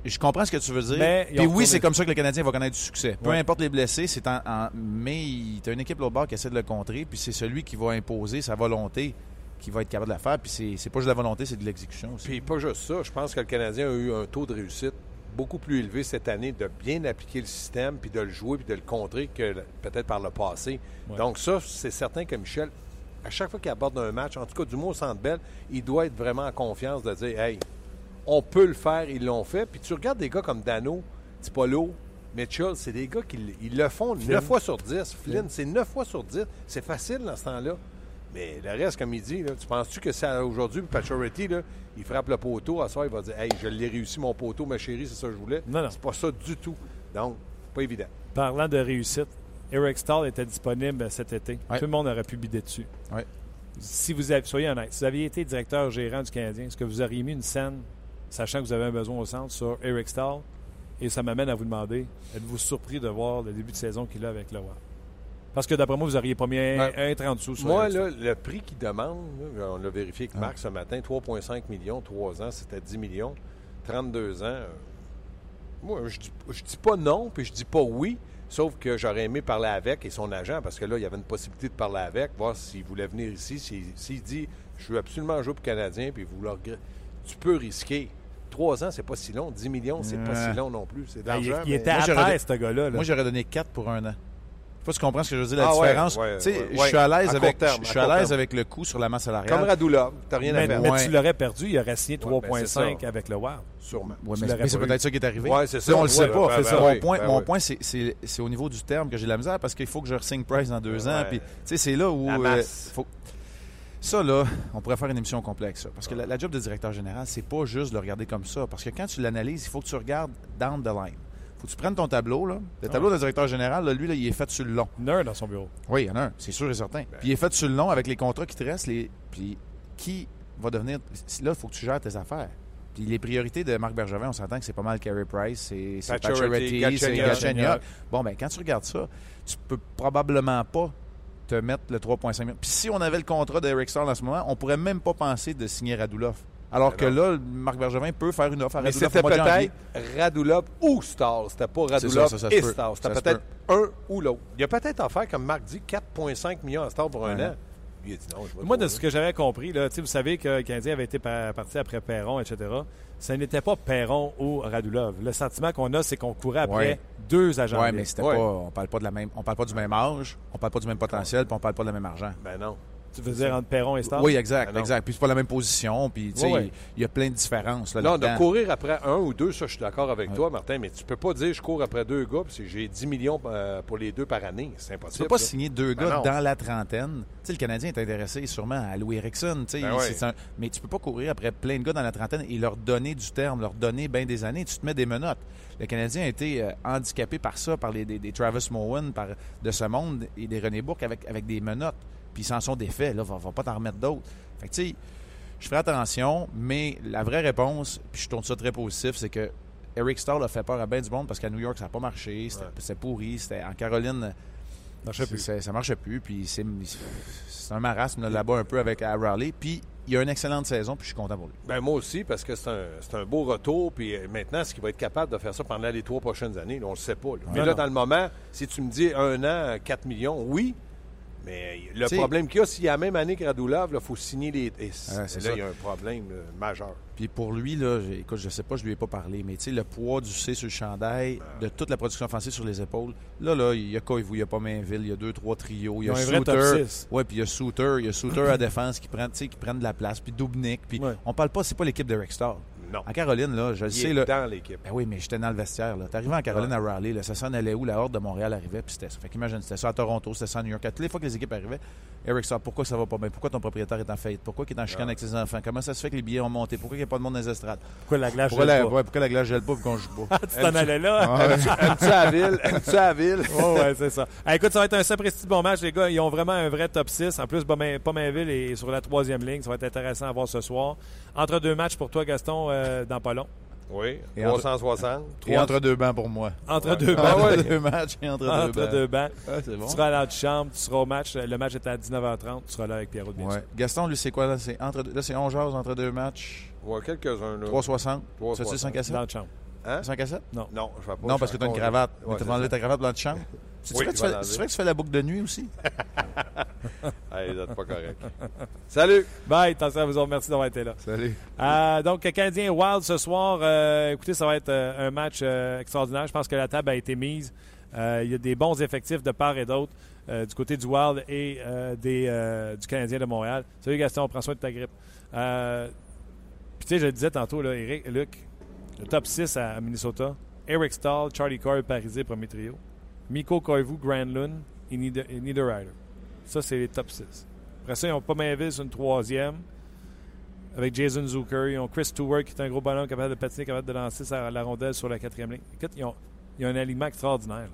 je comprends ce que tu veux dire. Mais Puis oui, c'est comme ça que le Canadien va connaître du succès. Peu Ouais. importe les blessés, c'est en, en- mais tu as une équipe de l'autre bord qui essaie de le contrer, puis c'est celui qui va imposer sa volonté qui va être capable de la faire. Puis c'est- pas juste la volonté, c'est de l'exécution aussi. Puis pas juste ça, je pense que le Canadien a eu un taux de réussite beaucoup plus élevé cette année de bien appliquer le système, puis de le jouer, puis de le contrer que peut-être par le passé. Ouais. Donc ça, c'est certain que Michel, à chaque fois qu'il aborde un match, en tout cas du mot au Centre Bell, il doit être vraiment en confiance de dire, hey, on peut le faire, ils l'ont fait. Puis tu regardes des gars comme Dano, Tipolo, Mitchell, c'est des gars qui ils le font 9 fois sur 10. Flynn, c'est 9 fois sur 10. C'est facile dans ce temps-là. Mais le reste, comme il dit, là, tu penses-tu que c'est aujourd'hui, Pacioretty, là, il frappe le poteau, à soir, il va dire Hey, je l'ai réussi mon poteau, ma chérie, c'est ça que je voulais. Non, non. C'est pas ça du tout. Donc, pas évident. Parlant de réussite, Eric Stahl était disponible cet été. Ouais. Tout le monde aurait pu bider dessus. Ouais. Si vous avez, soyez honnête, si vous aviez été directeur gérant du Canadien, est-ce que vous auriez mis une scène, sachant que vous avez un besoin au centre, sur Eric Stahl? Et ça m'amène à vous demander, êtes-vous surpris de voir le début de saison qu'il a avec le Wild? Parce que d'après moi, vous n'auriez pas mis un, Ouais. un 30 sous sur Moi, là, le prix qu'il demande, là, on l'a vérifié avec Ah. Marc ce matin, 3,5 millions, 3 ans, c'était 10 millions, 32 ans. euh, moi, je dis, je dis pas non, puis je dis pas oui, sauf que j'aurais aimé parler avec et son agent, parce que là, il y avait une possibilité de parler avec, voir s'il voulait venir ici. S'il dit, je veux absolument jouer pour le Canadien, puis vous leur... Tu peux risquer. 3 ans, c'est pas si long. 10 millions, c'est pas si long non plus. C'est de Ah, il, l'argent. il mais- était Moi, à j'aurais- terre, ce gars-là. là. Moi, j'aurais donné 4 pour un an. Je sais pas si tu comprends ce que je veux dire, la Ah différence. ouais, ouais, je suis à l'aise avec, terme, je à suis à court l'aise terme. avec le coût sur la masse salariale. Comme Radulov, t'as rien à faire. mais tu l'aurais perdu, il aurait signé Ouais, ben, 3,5 c'est ça. avec le Wild. Sûrement. Mais, c'est peut-être ça qui est arrivé. Ouais, c'est ça. On le sait pas. ben, ben, ça. mon point, ben mon oui. point c'est- c'est c'est au niveau du terme que j'ai de la misère parce qu'il faut que je re-signe Price dans deux ans. Ouais. Puis, tu sais, c'est là où. La euh, faut- Ça, là, on pourrait faire une émission complexe. ça. Parce que la, la job de directeur général, c'est pas juste de le regarder comme ça. Parce que quand tu l'analyses, il faut que tu regardes down the line. faut que tu prennes ton tableau. Là. Le tableau d'un directeur général, là, lui, là, il est fait sur le long. Il y en a un dans son bureau. Oui, il y en a un, c'est sûr et certain. Puis il est fait sur le long avec les contrats qui te restent. Les... Puis qui va devenir. Là, il faut que tu gères tes affaires. Puis les priorités de Marc Bergevin, on s'entend que c'est pas mal Carey Price, c'est Pacioretty, c'est. Galchenyuk. Bon, ben quand tu regardes ça, tu peux probablement pas te mettre le 3,5 millions. Puis si on avait le contrat d'Eric Starr en ce moment, on pourrait même pas penser de signer Radulov. Alors que là, Marc Bergevin peut faire une offre à Mais Radulov c'était de janvier. peut-être Radulov ou Star. C'était pas Radulov ça, ça se et. Star. C'était peut-être un ou l'autre. Il y a peut-être à faire, comme Marc dit, 4,5 millions à Star pour un an. Il a dit non, je vais Moi, de ce que j'avais compris, là, tu sais, vous savez que le Canadien avait été pa- parti après Perron, etc. Ce n'était pas Perron ou Radulov. Le sentiment qu'on a, c'est qu'on courait après Ouais. deux agents. Ouais, libres. mais c'était Ouais. pas. On parle pas de la même. On parle pas du même âge, on parle pas du même potentiel, puis on parle pas de la même argent. Ben non. Tu veux dire entre Perron et Star? Oui, exact, Ah exact. Puis c'est pas la même position, puis tu sais, il y a plein de différences. Là, Non, de courir après un ou deux, ça, je suis d'accord avec toi, Martin, mais tu peux pas dire je cours après deux gars parce que j'ai 10 millions euh, pour les deux par année. C'est Tu impossible. peux pas signer deux Ben gars non. dans la trentaine. Tu sais, le Canadien est intéressé sûrement à Louis Erickson. tu sais, Ben un- Mais tu peux pas courir après plein de gars dans la trentaine et leur donner du terme, leur donner bien des années. Tu te mets des menottes. Le Canadien a été euh, handicapé par ça, par les, des, des Travis Mowen par, de ce monde et des René Bourque avec, avec des menottes. Puis ils s'en sont défaits. Là, va, va pas t'en remettre d'autres. Fait que, tu sais, je ferai attention, mais la vraie réponse, puis je tourne ça très positif, c'est que Eric Starr a fait peur à bien du monde parce qu'à New York, ça n'a pas marché. C'était Ouais. pourri. C'était en Caroline. Marchait plus. C'est- Ça marchait plus, puis c'est un marasme là, là-bas un peu avec Raleigh. Puis il a une excellente saison, puis je suis content pour lui. Ben, moi aussi, parce que c'est un, un beau retour. Puis euh, maintenant, est-ce qu'il va être capable de faire ça pendant les trois prochaines années? Là, on le sait pas. là. Mais là, non. dans le moment, si tu me dis un an, 4 millions, oui. Mais le T'sais- problème qu'il y a, s'il y a la même année que Radulov, il faut signer les. Et c'est là, ça. il y a un problème euh, majeur. Puis pour lui, là, écoute, je sais pas, je lui ai pas parlé, mais tu sais, le poids du C sur le chandail, de toute la production offensive sur les épaules, là, là, il y a Koivu, il y a pas Mainville, il y a deux, trois trios, il y a Souter. Ouais, puis il y a Souter, il y a Souter à défense qui prennent, tu sais, qui prennent de la place, puis Dubnik, puis Ouais. on parle pas, c'est pas l'équipe de Rick Starr. Non. En Caroline, là, je le Il sais, est là. dans l'équipe. Ben oui, mais j'étais dans le vestiaire. Là. T'arrivais en Caroline à Raleigh, là, ça s'en allait où? La horde de Montréal arrivait, puis c'était ça. Fait qu'imagine, c'était ça à Toronto, c'était ça à New York. À toutes les fois que les équipes arrivaient, Eric Starr, pourquoi ça va pas? Bien? Pourquoi ton propriétaire est en faillite? Pourquoi il est en chicane avec ses enfants? Comment ça se fait que les billets ont monté? Pourquoi il n'y a pas de monde dans les estrades? Pourquoi la glace Pourquoi gèle la, pas? ouais, pourquoi la glace gèle pas et qu'on joue pas? [laughs] Tu t'en allais là? [laughs] Aimes-tu la ville? Aimes-tu la ville? [laughs] Oh, ouais, c'est ça. Ah, écoute, ça va être un sapristi bon match, les gars. Ils ont vraiment un vrai top 6. En plus, Pomain- Pomainville est sur la troisième ligne. Ça va être intéressant à voir ce soir. Entre deux matchs pour toi, Gaston, euh, dans pas long. Oui. Et entre- 360. Et entre deux bancs pour moi. Entre Ouais. deux Ah bancs. ouais. [laughs] deux matchs et entre, Entre deux bancs. deux bancs. Ah, bon. Tu seras à l'antichambre, tu seras au match. Le match est à 19h30. Tu seras là avec Pierrot, bien Ouais. sûr. Gaston, lui, c'est quoi? Là, c'est entre, là, c'est 11 jours entre deux matchs. Ouais, quelques-uns. là. 360. 360. C'est-tu 5 à 7? Dans le chambre. Hein? 5 à 7? Non, je vais pas. Non, parce que tu as une cravate. Tu enlever ça. ta cravate blanche de chambre? C'est Oui, vrai que je tu fais- vrai que tu fais la boucle de nuit aussi? [laughs] Hey, c'est pas correct. [laughs] Salut! Bye. Attention à vous autres. Merci d'avoir été là. Salut. Euh, donc, Canadien Wild ce soir. euh, écoutez, ça va être euh, un match euh, extraordinaire. Je pense que la table a été mise. Euh, il y a des bons effectifs de part et d'autre euh, du côté du Wild et euh, des, euh, du Canadien de Montréal. Salut Gaston, prends soin de ta grippe. Euh, Puis tu sais, je le disais tantôt, là, Eric, Luc, le top 6 à, Minnesota. Eric Stahl, Charlie Coyle, Parisé, premier trio. Miko Koivu, Granlund et Nieder- et Niederreiter. Ça, c'est les top 6. Après ça, ils Mainville sur une troisième avec Jason Zucker. Ils ont Chris Stewart qui est un gros ballon capable de patiner, capable de lancer sa- la rondelle sur la quatrième ligne. Écoute, ils ont, ils ont un alignement extraordinaire.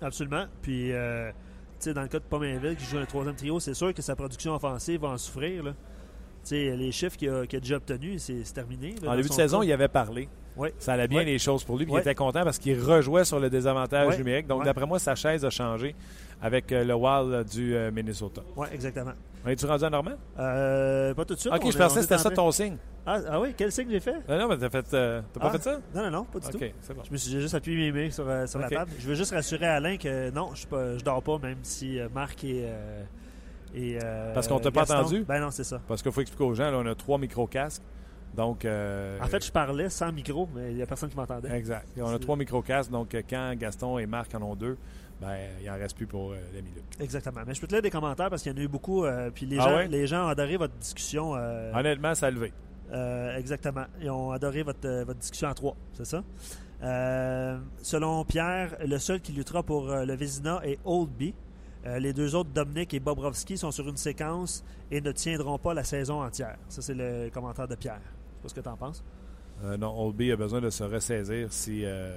là. Absolument. Puis, euh, tu sais, dans le cas de Pomainville qui joue un troisième trio, c'est sûr que sa production offensive va en souffrir. là. Tu sais, les chiffres qu'il a, déjà obtenus, c'est terminé. là, En dans début de son saison, cas. il avait parlé. Oui. Ça allait bien les choses pour lui. puis. Il était content parce qu'il rejouait sur le désavantage numérique. Donc, d'après moi, sa chaise a changé avec euh, le Wild euh, du euh, Minnesota. Oui, exactement. On est-tu rendu à Normand? Euh, pas tout de suite. Ok, je est- pensais que est c'était ça ton signe. Ah, ah oui, quel signe j'ai fait? Non, non, mais t'as fait, euh, t'as pas Ah, fait ça? Non, non, non, pas du tout. Ok, c'est bon. Je me suis juste appuyé mes mains sur, la table. Je veux juste rassurer Alain que non, je, je dors pas, même si Marc euh, et, Parce qu'on t'a pas entendu? Ben non, c'est ça. Parce qu'il faut expliquer aux gens, là, on a trois micro-casques. Donc, euh, En fait, je parlais sans micro, mais il n'y a personne qui m'entendait. Exact. Et on a trois micro-casques. Donc, euh, quand Gaston et Marc en ont deux, ben, il en reste plus pour euh, l'ami Luc. Exactement. Mais je peux te lire des commentaires parce qu'il y en a eu beaucoup. euh, puis les, Ah gens, ouais? les gens ont adoré votre discussion. euh, Honnêtement, ça a levé. exactement. Ils ont adoré votre, votre discussion à trois, c'est ça? Selon Pierre, le seul qui luttera pour le Vézina est Oldby. Euh, les deux autres, Dominic et Bobrovski, sont sur une séquence et ne tiendront pas la saison entière. Ça, c'est le commentaire de Pierre. Pas ce que tu en penses. Euh, non, Oldby a besoin de se ressaisir si. Euh...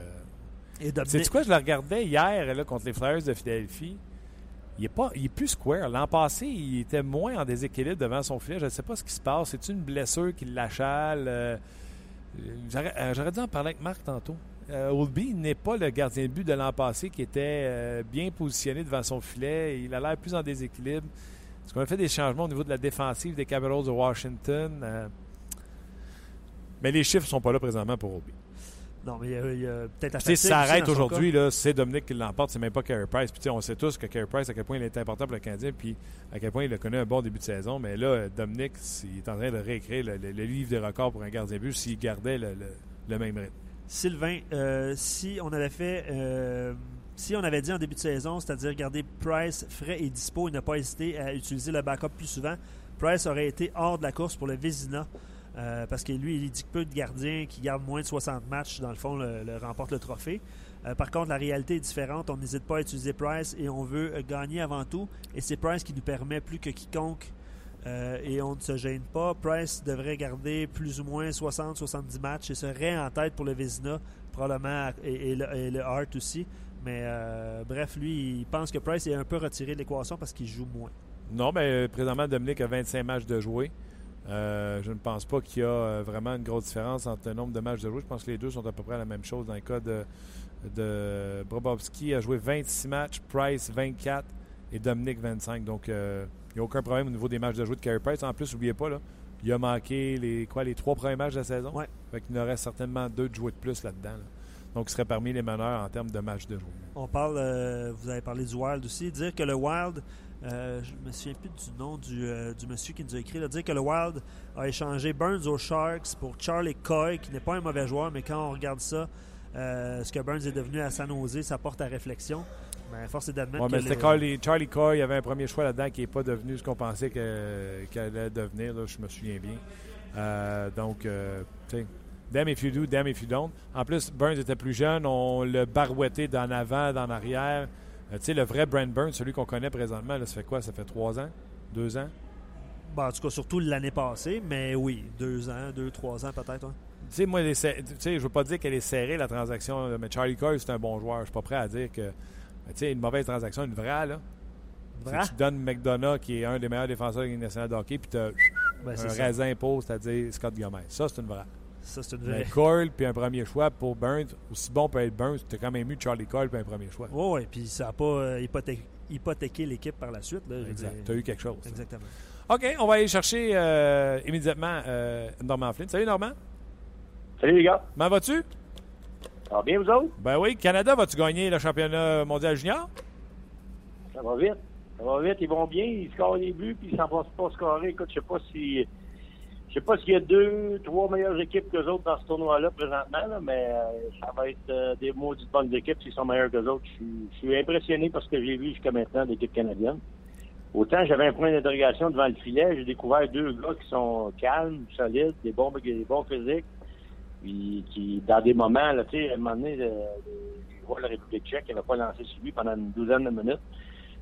Et Dominic, Sais-tu quoi? Je le regardais hier là, contre les Flyers de Philadelphie. Il est, pas, il est plus square. L'an passé, il était moins en déséquilibre devant son filet. Je ne sais pas ce qui se passe. C'est une blessure qui l'achale. Euh, J'aurais j'aurais dû en parler avec Marc tantôt. Oldby n'est pas le gardien de but de l'an passé qui était euh, bien positionné devant son filet. Il a l'air plus en déséquilibre. Est-ce qu'on a fait des changements au niveau de la défensive des Capitals de Washington? Euh, mais les chiffres ne sont pas là présentement pour Oldby. non, mais il y a, peut-être sais, si ça arrête aujourd'hui, c'est Dominique qui l'emporte, c'est même pas Carey Price. Puis on sait tous que Carey Price, à quel point il est important pour le Canadien, puis à quel point il a connu un bon début de saison. Mais là, Dominique, il est en train de réécrire le, le- le livre des records pour un gardien but s'il gardait le, même rythme. Sylvain, euh, si on avait fait euh, si on avait dit en début de saison, c'est-à-dire garder Price frais et dispo, il n'a pas hésité à utiliser le backup plus souvent, Price aurait été hors de la course pour le Vézina. Euh, parce que lui, il dit que peu de gardiens qui gardent moins de 60 matchs, dans le fond, le, remportent le trophée. Euh, par contre, la réalité est différente. On n'hésite pas à utiliser Price et on veut gagner avant tout. Et c'est Price qui nous permet plus que quiconque euh, et on ne se gêne pas. Price devrait garder plus ou moins 60-70 matchs et serait en tête pour le Vézina, probablement, et, le, Hart aussi. Mais euh, bref, lui, il pense que Price est un peu retiré de l'équation parce qu'il joue moins. Non, mais présentement, Dominique a 25 matchs de jouer. Euh, je ne pense pas qu'il y a vraiment une grosse différence entre le nombre de matchs de jouer. Je pense que les deux sont à peu près la même chose. Dans le cas de, de Brobovski, a joué 26 matchs, Price 24 et Dominique 25. Donc, il n'y a aucun problème au niveau des matchs de jouer de Carey Price. En plus, n'oubliez pas, là, il a manqué les, quoi, les trois premiers matchs de la saison. Ouais. Fait qu'il y aurait certainement deux de jouer de plus là-dedans. Donc, il serait parmi les meneurs en termes de matchs de jouer. On parle, euh, vous avez parlé du Wild aussi. Dire que le Wild, euh, je ne me souviens plus du nom du, euh, du monsieur qui nous a écrit, là, dire que le Wild a échangé Burns aux Sharks pour Charlie Coy, qui n'est pas un mauvais joueur, mais quand on regarde ça, ce que Burns est devenu à San Jose, ça porte à réflexion. Mais force est d'admettre que. Charlie Coy, il y avait un premier choix là-dedans qui n'est pas devenu ce qu'on pensait qu'il allait devenir, là, je me souviens bien. Euh, donc, euh, tu sais, damn if you do, damn if you don't. En plus, Burns était plus jeune, on le barouetté d'en avant, d'en arrière. Euh, tu sais, le vrai Brent Burns, celui qu'on connaît présentement, là, ça fait quoi? Ça fait trois ans? Deux ans? Bon, en tout cas, surtout l'année passée, mais oui, deux ans, deux, trois ans peut-être. Tu sais, moi, tu sais, je veux pas dire qu'elle est serrée, la transaction, mais Charlie Coy, c'est un bon joueur. Je suis pas prêt à dire que tu sais, une mauvaise transaction, une vraie, là. Vraie? Tu donnes McDonough, qui est un des meilleurs défenseurs de la nationale de hockey, puis tu as ben, un raisin pauvre, c'est-à-dire Scott Gomez. Ça, c'est une vraie. Ça, c'est une vraie. Mais Cole, puis un premier choix pour Burns, aussi bon peut être Burns, tu as quand même eu Charlie Cole, puis un premier choix. Oui, oui, puis ça n'a pas euh, hypothéqué, l'équipe par la suite. Là, exact. Tu as eu quelque chose. Exactement. OK, on va aller chercher euh, immédiatement euh, Norman Flynn. Salut, Norman. Salut, les gars. Comment vas-tu? Ça va bien, vous autres? Ben oui. Canada, vas-tu gagner le championnat mondial junior? Ça va vite. Ça va vite. Ils vont bien. Ils scorent les buts, puis ils s'en passent pas scorer. Écoute, je sais pas si. Je sais pas s'il y a deux, trois meilleures équipes que autres dans ce tournoi-là présentement, mais euh, ça va être euh, des maudites bonnes équipes s'ils sont meilleurs que autres. Je suis, impressionné par ce que j'ai vu jusqu'à maintenant d'équipes canadiennes. Autant j'avais un point d'interrogation devant le filet, j'ai découvert deux gars qui sont calmes, solides, des bons, des bons physiques, puis qui, dans des moments, là, tu sais, à un moment donné, je vois la République tchèque, qui n'avait pas lancé sur lui pendant une douzaine de minutes.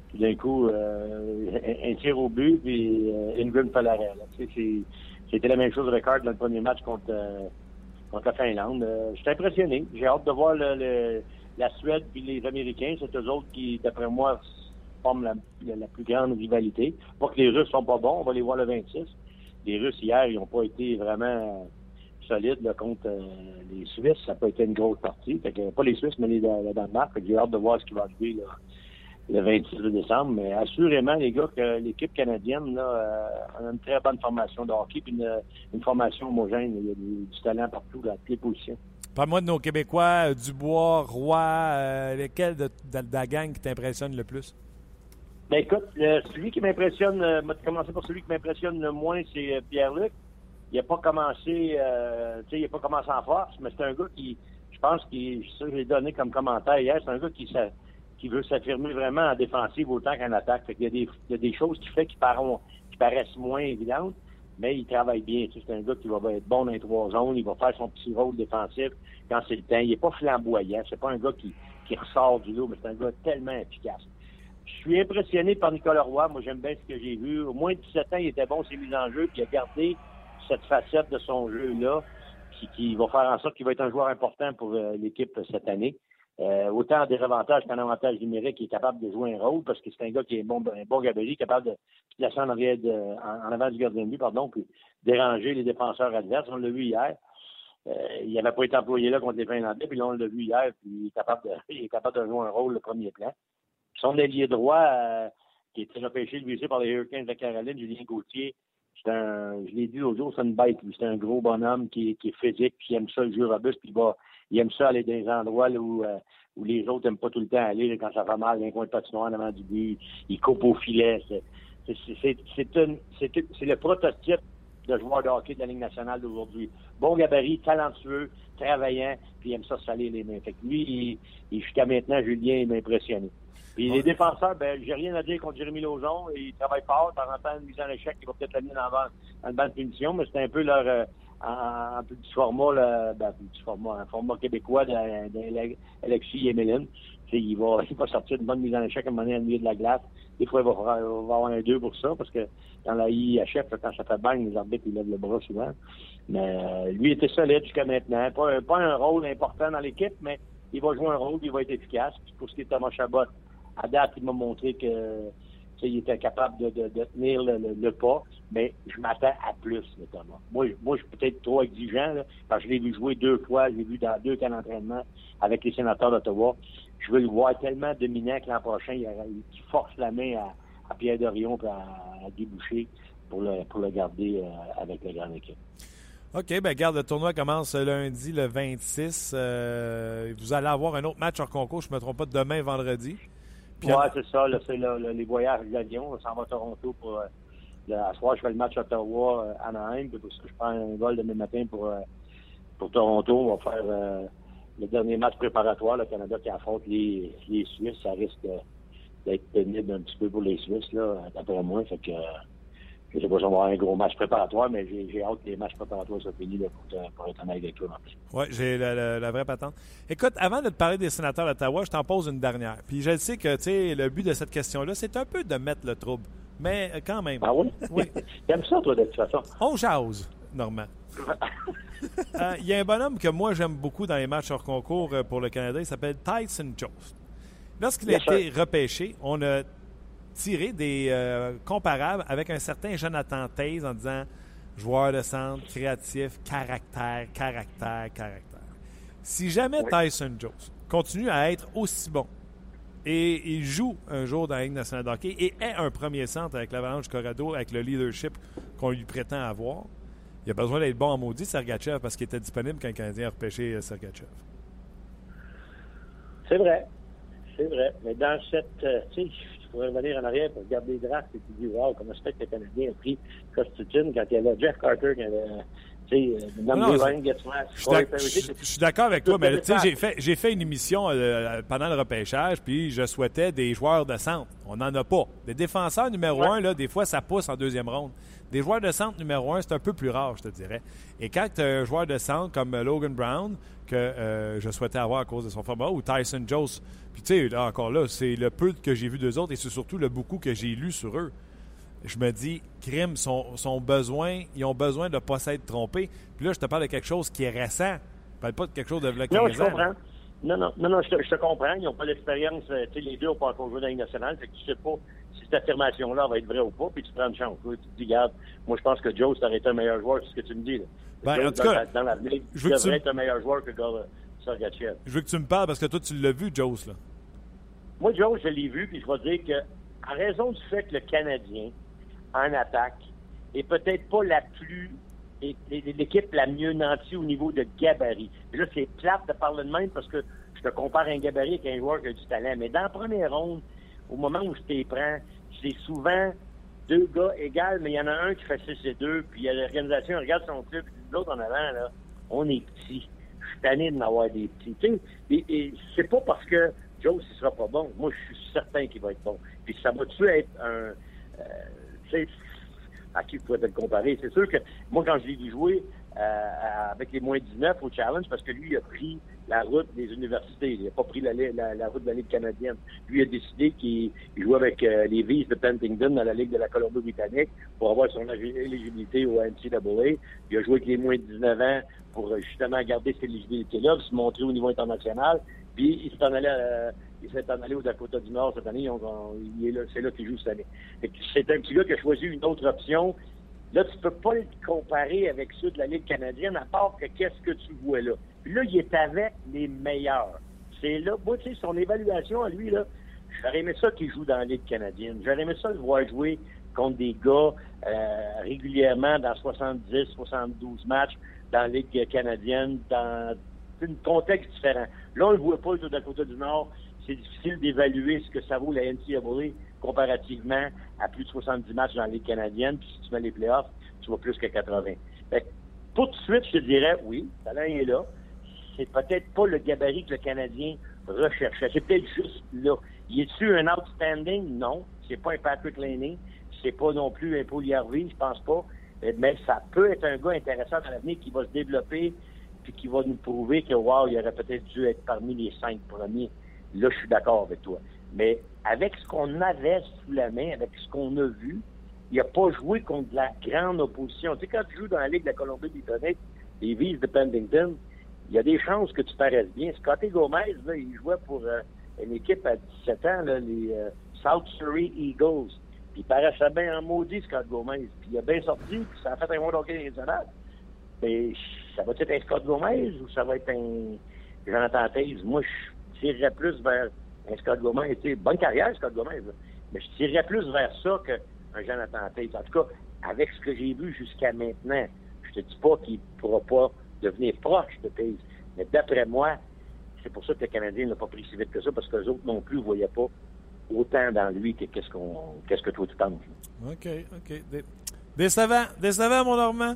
Puis d'un coup, euh, un tir au but, puis euh, Ingrid Falaret. C'était la même chose avec Hart dans le premier match contre, euh, contre la Finlande. Euh, J'étais impressionné. J'ai hâte de voir le, la Suède puis les Américains. C'est eux autres qui, d'après moi, forment la, la, plus grande rivalité. Pas que les Russes sont pas bons, on va les voir le 26. Les Russes, hier, ils n'ont pas été vraiment solide contre euh, les Suisses. Ça n'a pas été une grosse partie. Fait que, pas les Suisses, mais les, le Danemark. J'ai hâte de voir ce qui va arriver le 26 décembre. Mais assurément, les gars, que l'équipe canadienne là, euh, a une très bonne formation de hockey puis une, formation homogène. Il y a du, talent partout, dans toutes les positions. Parle-moi de nos Québécois, euh, Dubois, Roy, lesquels de, la gang qui t'impressionne le plus? Ben écoute, celui qui m'impressionne, euh, commencer par celui qui m'impressionne le moins, c'est Pierre-Luc il n'a pas commencé, euh, tu sais, il a pas commencé en force, mais c'est un gars qui, je pense qu'il, ça, je l'ai donné comme commentaire hier, c'est un gars qui, qui veut s'affirmer vraiment en défensive autant qu'en attaque. il y a des, il y a des choses qui fait qui, paraissent moins évidentes, mais il travaille bien. C'est un gars qui va être bon dans les trois zones, il va faire son petit rôle défensif quand c'est le temps. Il n'est pas flamboyant, c'est pas un gars qui, qui ressort du lot, mais c'est un gars tellement efficace. Je suis impressionné par Nicolas Roy. Moi, j'aime bien ce que j'ai vu. Au moins de 17 ans, il était bon, ses mises en jeu, puis il a gardé cette facette de son jeu-là qui, qui, va faire en sorte qu'il va être un joueur important pour euh, l'équipe cette année. Euh, autant en désavantage qu'en avantage numérique, il est capable de jouer un rôle parce que c'est un gars qui est bon, un bon gabarit, capable de placer en, arrière en, avant du gardien de but, pardon, puis déranger les défenseurs adverses. On l'a vu hier. Euh, il n'avait pas été employé là contre les Finlandais, puis là, on l'a vu hier, puis il est capable de, [laughs] il est capable de jouer un rôle le premier plan. Son ailier droit, euh, qui très repêché, lui par les Hurricanes de Caroline, Julien Gauthier, je l'ai dit l'autre jour, c'est une bête. C'est un gros bonhomme qui, est physique, qui aime ça le jeu robuste, puis il aime ça aller dans des endroits où, euh, où les autres n'aiment pas tout le temps aller, quand ça va mal, un coin de patinoire avant du but, il coupe au filet. C'est le prototype de joueurs de hockey de la Ligue nationale d'aujourd'hui. Bon gabarit, talentueux, travaillant, puis il aime ça salir les mains. Fait que lui, il, jusqu'à maintenant, Julien, il m'a impressionné. Puis les défenseurs, ben, j'ai rien à dire contre Jérémy Lauzon. Il travaille fort. De temps en temps, une mise en échec, il va peut-être l'amener dans, dans une bonne punition, mais c'est un peu leur, en, petit format, là, ben, petit format, format québécois d'Alexis Emeline. Il va, [laughs] il va sortir une bonne mise en échec à un moment donné, milieu de la glace. Des fois, il va, il va avoir un 2 pour ça, parce que dans la IHF, quand ça fait bang, les arbitres, ils lèvent le bras souvent. Mais euh, lui était solide jusqu'à maintenant. Pas, pas un rôle important dans l'équipe, mais il va jouer un rôle, il va être efficace. Puis pour ce qui est de Thomas Chabot, à date, il m'a montré que il était capable de, tenir le, pas, mais je m'attends à plus, notamment. Moi, moi, je suis peut-être trop exigeant, là, parce que je l'ai vu jouer deux fois, je l'ai vu dans deux camps d'entraînement avec les sénateurs d'Ottawa. Je veux le voir tellement dominant que l'an prochain, il, force la main à, Pierre Dorion et à, déboucher pour le, pour le garder euh, avec la grande équipe. OK, ben garde, le tournoi commence lundi, le 26. Euh, vous allez avoir un autre match hors concours, je ne me trompe pas, demain, vendredi? Oui, c'est ça. C'est les voyages d'avion. On s'en va à Toronto pour. Euh, le, à soir, je fais le match Ottawa, à Anaheim. Puis je prends un vol demain matin pour, euh, pour Toronto. On va faire euh, le dernier match préparatoire. Le Canada qui affronte les, les Suisses. Ça risque d'être pénible un petit peu pour les Suisses, là, d'après moi. Fait que je sais pas si on va avoir un gros match préparatoire, mais j'ai hâte que les matchs préparatoires soient finis là, pour, pour, être en avec toi. Oui, j'ai la, la, vraie patente. Écoute, avant de te parler des sénateurs d'Ottawa, je t'en pose une dernière. Puis je sais que le but de cette question-là, c'est un peu de mettre le trouble. Mais euh, quand même. Ah oui? Oui. [laughs] T'aimes ça, toi, de toute façon? On jase, Normand. [laughs] Euh, il y a un bonhomme que moi, j'aime beaucoup dans les matchs hors concours euh, pour le Canada. Il s'appelle Tyson Jones. Lorsqu'il a été repêché, on a tirer des euh, comparables avec un certain Jonathan Taze en disant joueur de centre, créatif, caractère, caractère, caractère. Si jamais Tyson Jones continue à être aussi bon et il joue un jour dans la Ligue nationale de hockey et est un premier centre avec l'Avalanche Corrado, avec le leadership qu'on lui prétend avoir, il a besoin d'être bon en maudit, Sergachev, parce qu'il était disponible quand le Canadien a repêché euh, Sergachev. C'est vrai. C'est vrai. Mais dans cette. Euh, pourrais revenir en arrière pour regarder les drafts et tu dis, wow, comment c'est que le Canadien a pris Costutin quand il y avait Jeff Carter, qui avait. Je suis d'accord avec toi, mais j'ai fait, j'ai fait une émission euh, pendant le repêchage, puis je souhaitais des joueurs de centre. On n'en a pas. Des défenseurs numéro un, là, des fois, ça pousse en deuxième ronde. Des joueurs de centre numéro un, c'est un peu plus rare, je te dirais. Et quand tu as un joueur de centre comme Logan Brown, que euh, je souhaitais avoir à cause de son format, ou Tyson Jones. Puis tu sais, encore là, c'est le peu que j'ai vu d'eux autres et c'est surtout le beaucoup que j'ai lu sur eux. Je me dis, crime, son, son besoin, ils ont besoin de ne pas s'être trompés. Puis là, je te parle de quelque chose qui est récent. Je parle pas de quelque chose de Non, je comprends. Non, non, non, non je, te, comprends. Ils n'ont pas l'expérience. Euh, les deux n'ont pas encore joué dans la nationale. Fait que tu sais pas si cette affirmation-là va être vraie ou pas, puis tu prends une chance. Tu te dis, regarde, moi, je pense que Joe, ça aurait été un meilleur joueur, c'est ce que tu me dis. Là. Ben, en tout cas, dans, l'avenir, il devrait être un meilleur joueur que Sergachev. Je veux que tu me parles parce que toi, tu l'as vu, Joe, là. Moi, Joe, je l'ai vu, puis je vais dire que, en raison du fait que le Canadien, en attaque, est peut-être pas la plus l'équipe la mieux nantie au niveau de gabarit. Et là, c'est plate de parler de même parce que je te compare un gabarit avec un joueur qui a du talent. Mais dans la première ronde, au moment où je t'y prends, c'est souvent deux gars égaux, mais il y en a un qui fait 6 et 2, puis l'organisation regarde son club, l'autre en avant, là, on est petit. Je suis tanné de n'avoir des petits. Tu sais, et, c'est pas parce que Joe, ne sera pas bon. Moi, je suis certain qu'il va être bon. Puis ça va-tu être un... Euh, tu sais, à qui vous pouvez le comparer? C'est sûr que moi, quand je l'ai vu jouer euh, avec les moins 19 au challenge, parce que lui, il a pris la route des universités. Il n'a pas pris la, la, route de la Ligue canadienne. Lui a décidé qu'il jouait avec euh, les Vies de Pentington dans la Ligue de la Colombie-Britannique pour avoir son éligibilité au NCAA. Il a joué avec les moins de 19 ans pour euh, justement garder cette éligibilité-là, se montrer au niveau international. Puis il s'est en allé, euh, il s'est en allé au Dakota du Nord cette année. c'est là qu'il joue cette année. C'est un petit gars qui a choisi une autre option. Là, tu peux pas le comparer avec ceux de la Ligue canadienne, à part que qu'est-ce que tu vois là? Là, il est avec les meilleurs. C'est là, moi, tu sais, son évaluation à lui, là, j'aurais aimé ça qu'il joue dans la Ligue canadienne. J'aurais aimé ça le voir jouer contre des gars euh, régulièrement dans 70, 72 matchs dans la Ligue canadienne, dans un contexte différent. Là, on ne le voit pas au Dakota du Nord. C'est difficile d'évaluer ce que ça vaut la NCAA comparativement à plus de 70 matchs dans la Ligue canadienne. Puis si tu mets les playoffs, tu vas plus que 80. Fait que, tout de suite, je te dirais, oui, le talent est là. C'est peut-être pas le gabarit que le Canadien recherchait. C'est peut-être juste là. Y est-tu un outstanding? Non. C'est pas un Patrick Laney. C'est pas non plus un Paul Harvey, je pense pas. Mais ça peut être un gars intéressant dans l'avenir qui va se développer puis qui va nous prouver que, wow, il aurait peut-être dû être parmi les cinq premiers. Là, je suis d'accord avec toi. Mais avec ce qu'on avait sous la main, avec ce qu'on a vu, il n'a pas joué contre la grande opposition. Tu sais, quand tu joues dans la Ligue de la Colombie-Britannique, les Vies de Pendington, il y a des chances que tu paraisses bien. Scotty Gomez, là, il jouait pour euh, une équipe à 17 ans, là, les euh, South Surrey Eagles. Puis il paraissait bien en maudit, Scott Gomez. Puis il a bien sorti, puis ça a fait un monde hockey national. Mais ça va être un Scott Gomez ou ça va être un Jonathan Taze? Moi, je tirerais plus vers un Scott Gomez. Tu sais, bonne carrière, Scott Gomez. Là. Mais je tirerais plus vers ça qu'un Jonathan Taze. En tout cas, avec ce que j'ai vu jusqu'à maintenant, je te dis pas qu'il pourra pas devenir proche de Taze. Mais d'après moi, c'est pour ça que le Canadien n'a pas pris si vite que ça, parce que les autres non plus ne voyaient pas autant dans lui que qu'est-ce qu'on qu'est-ce que toi tu penses. OK, OK. Dé décevant, décevant, mon Normand.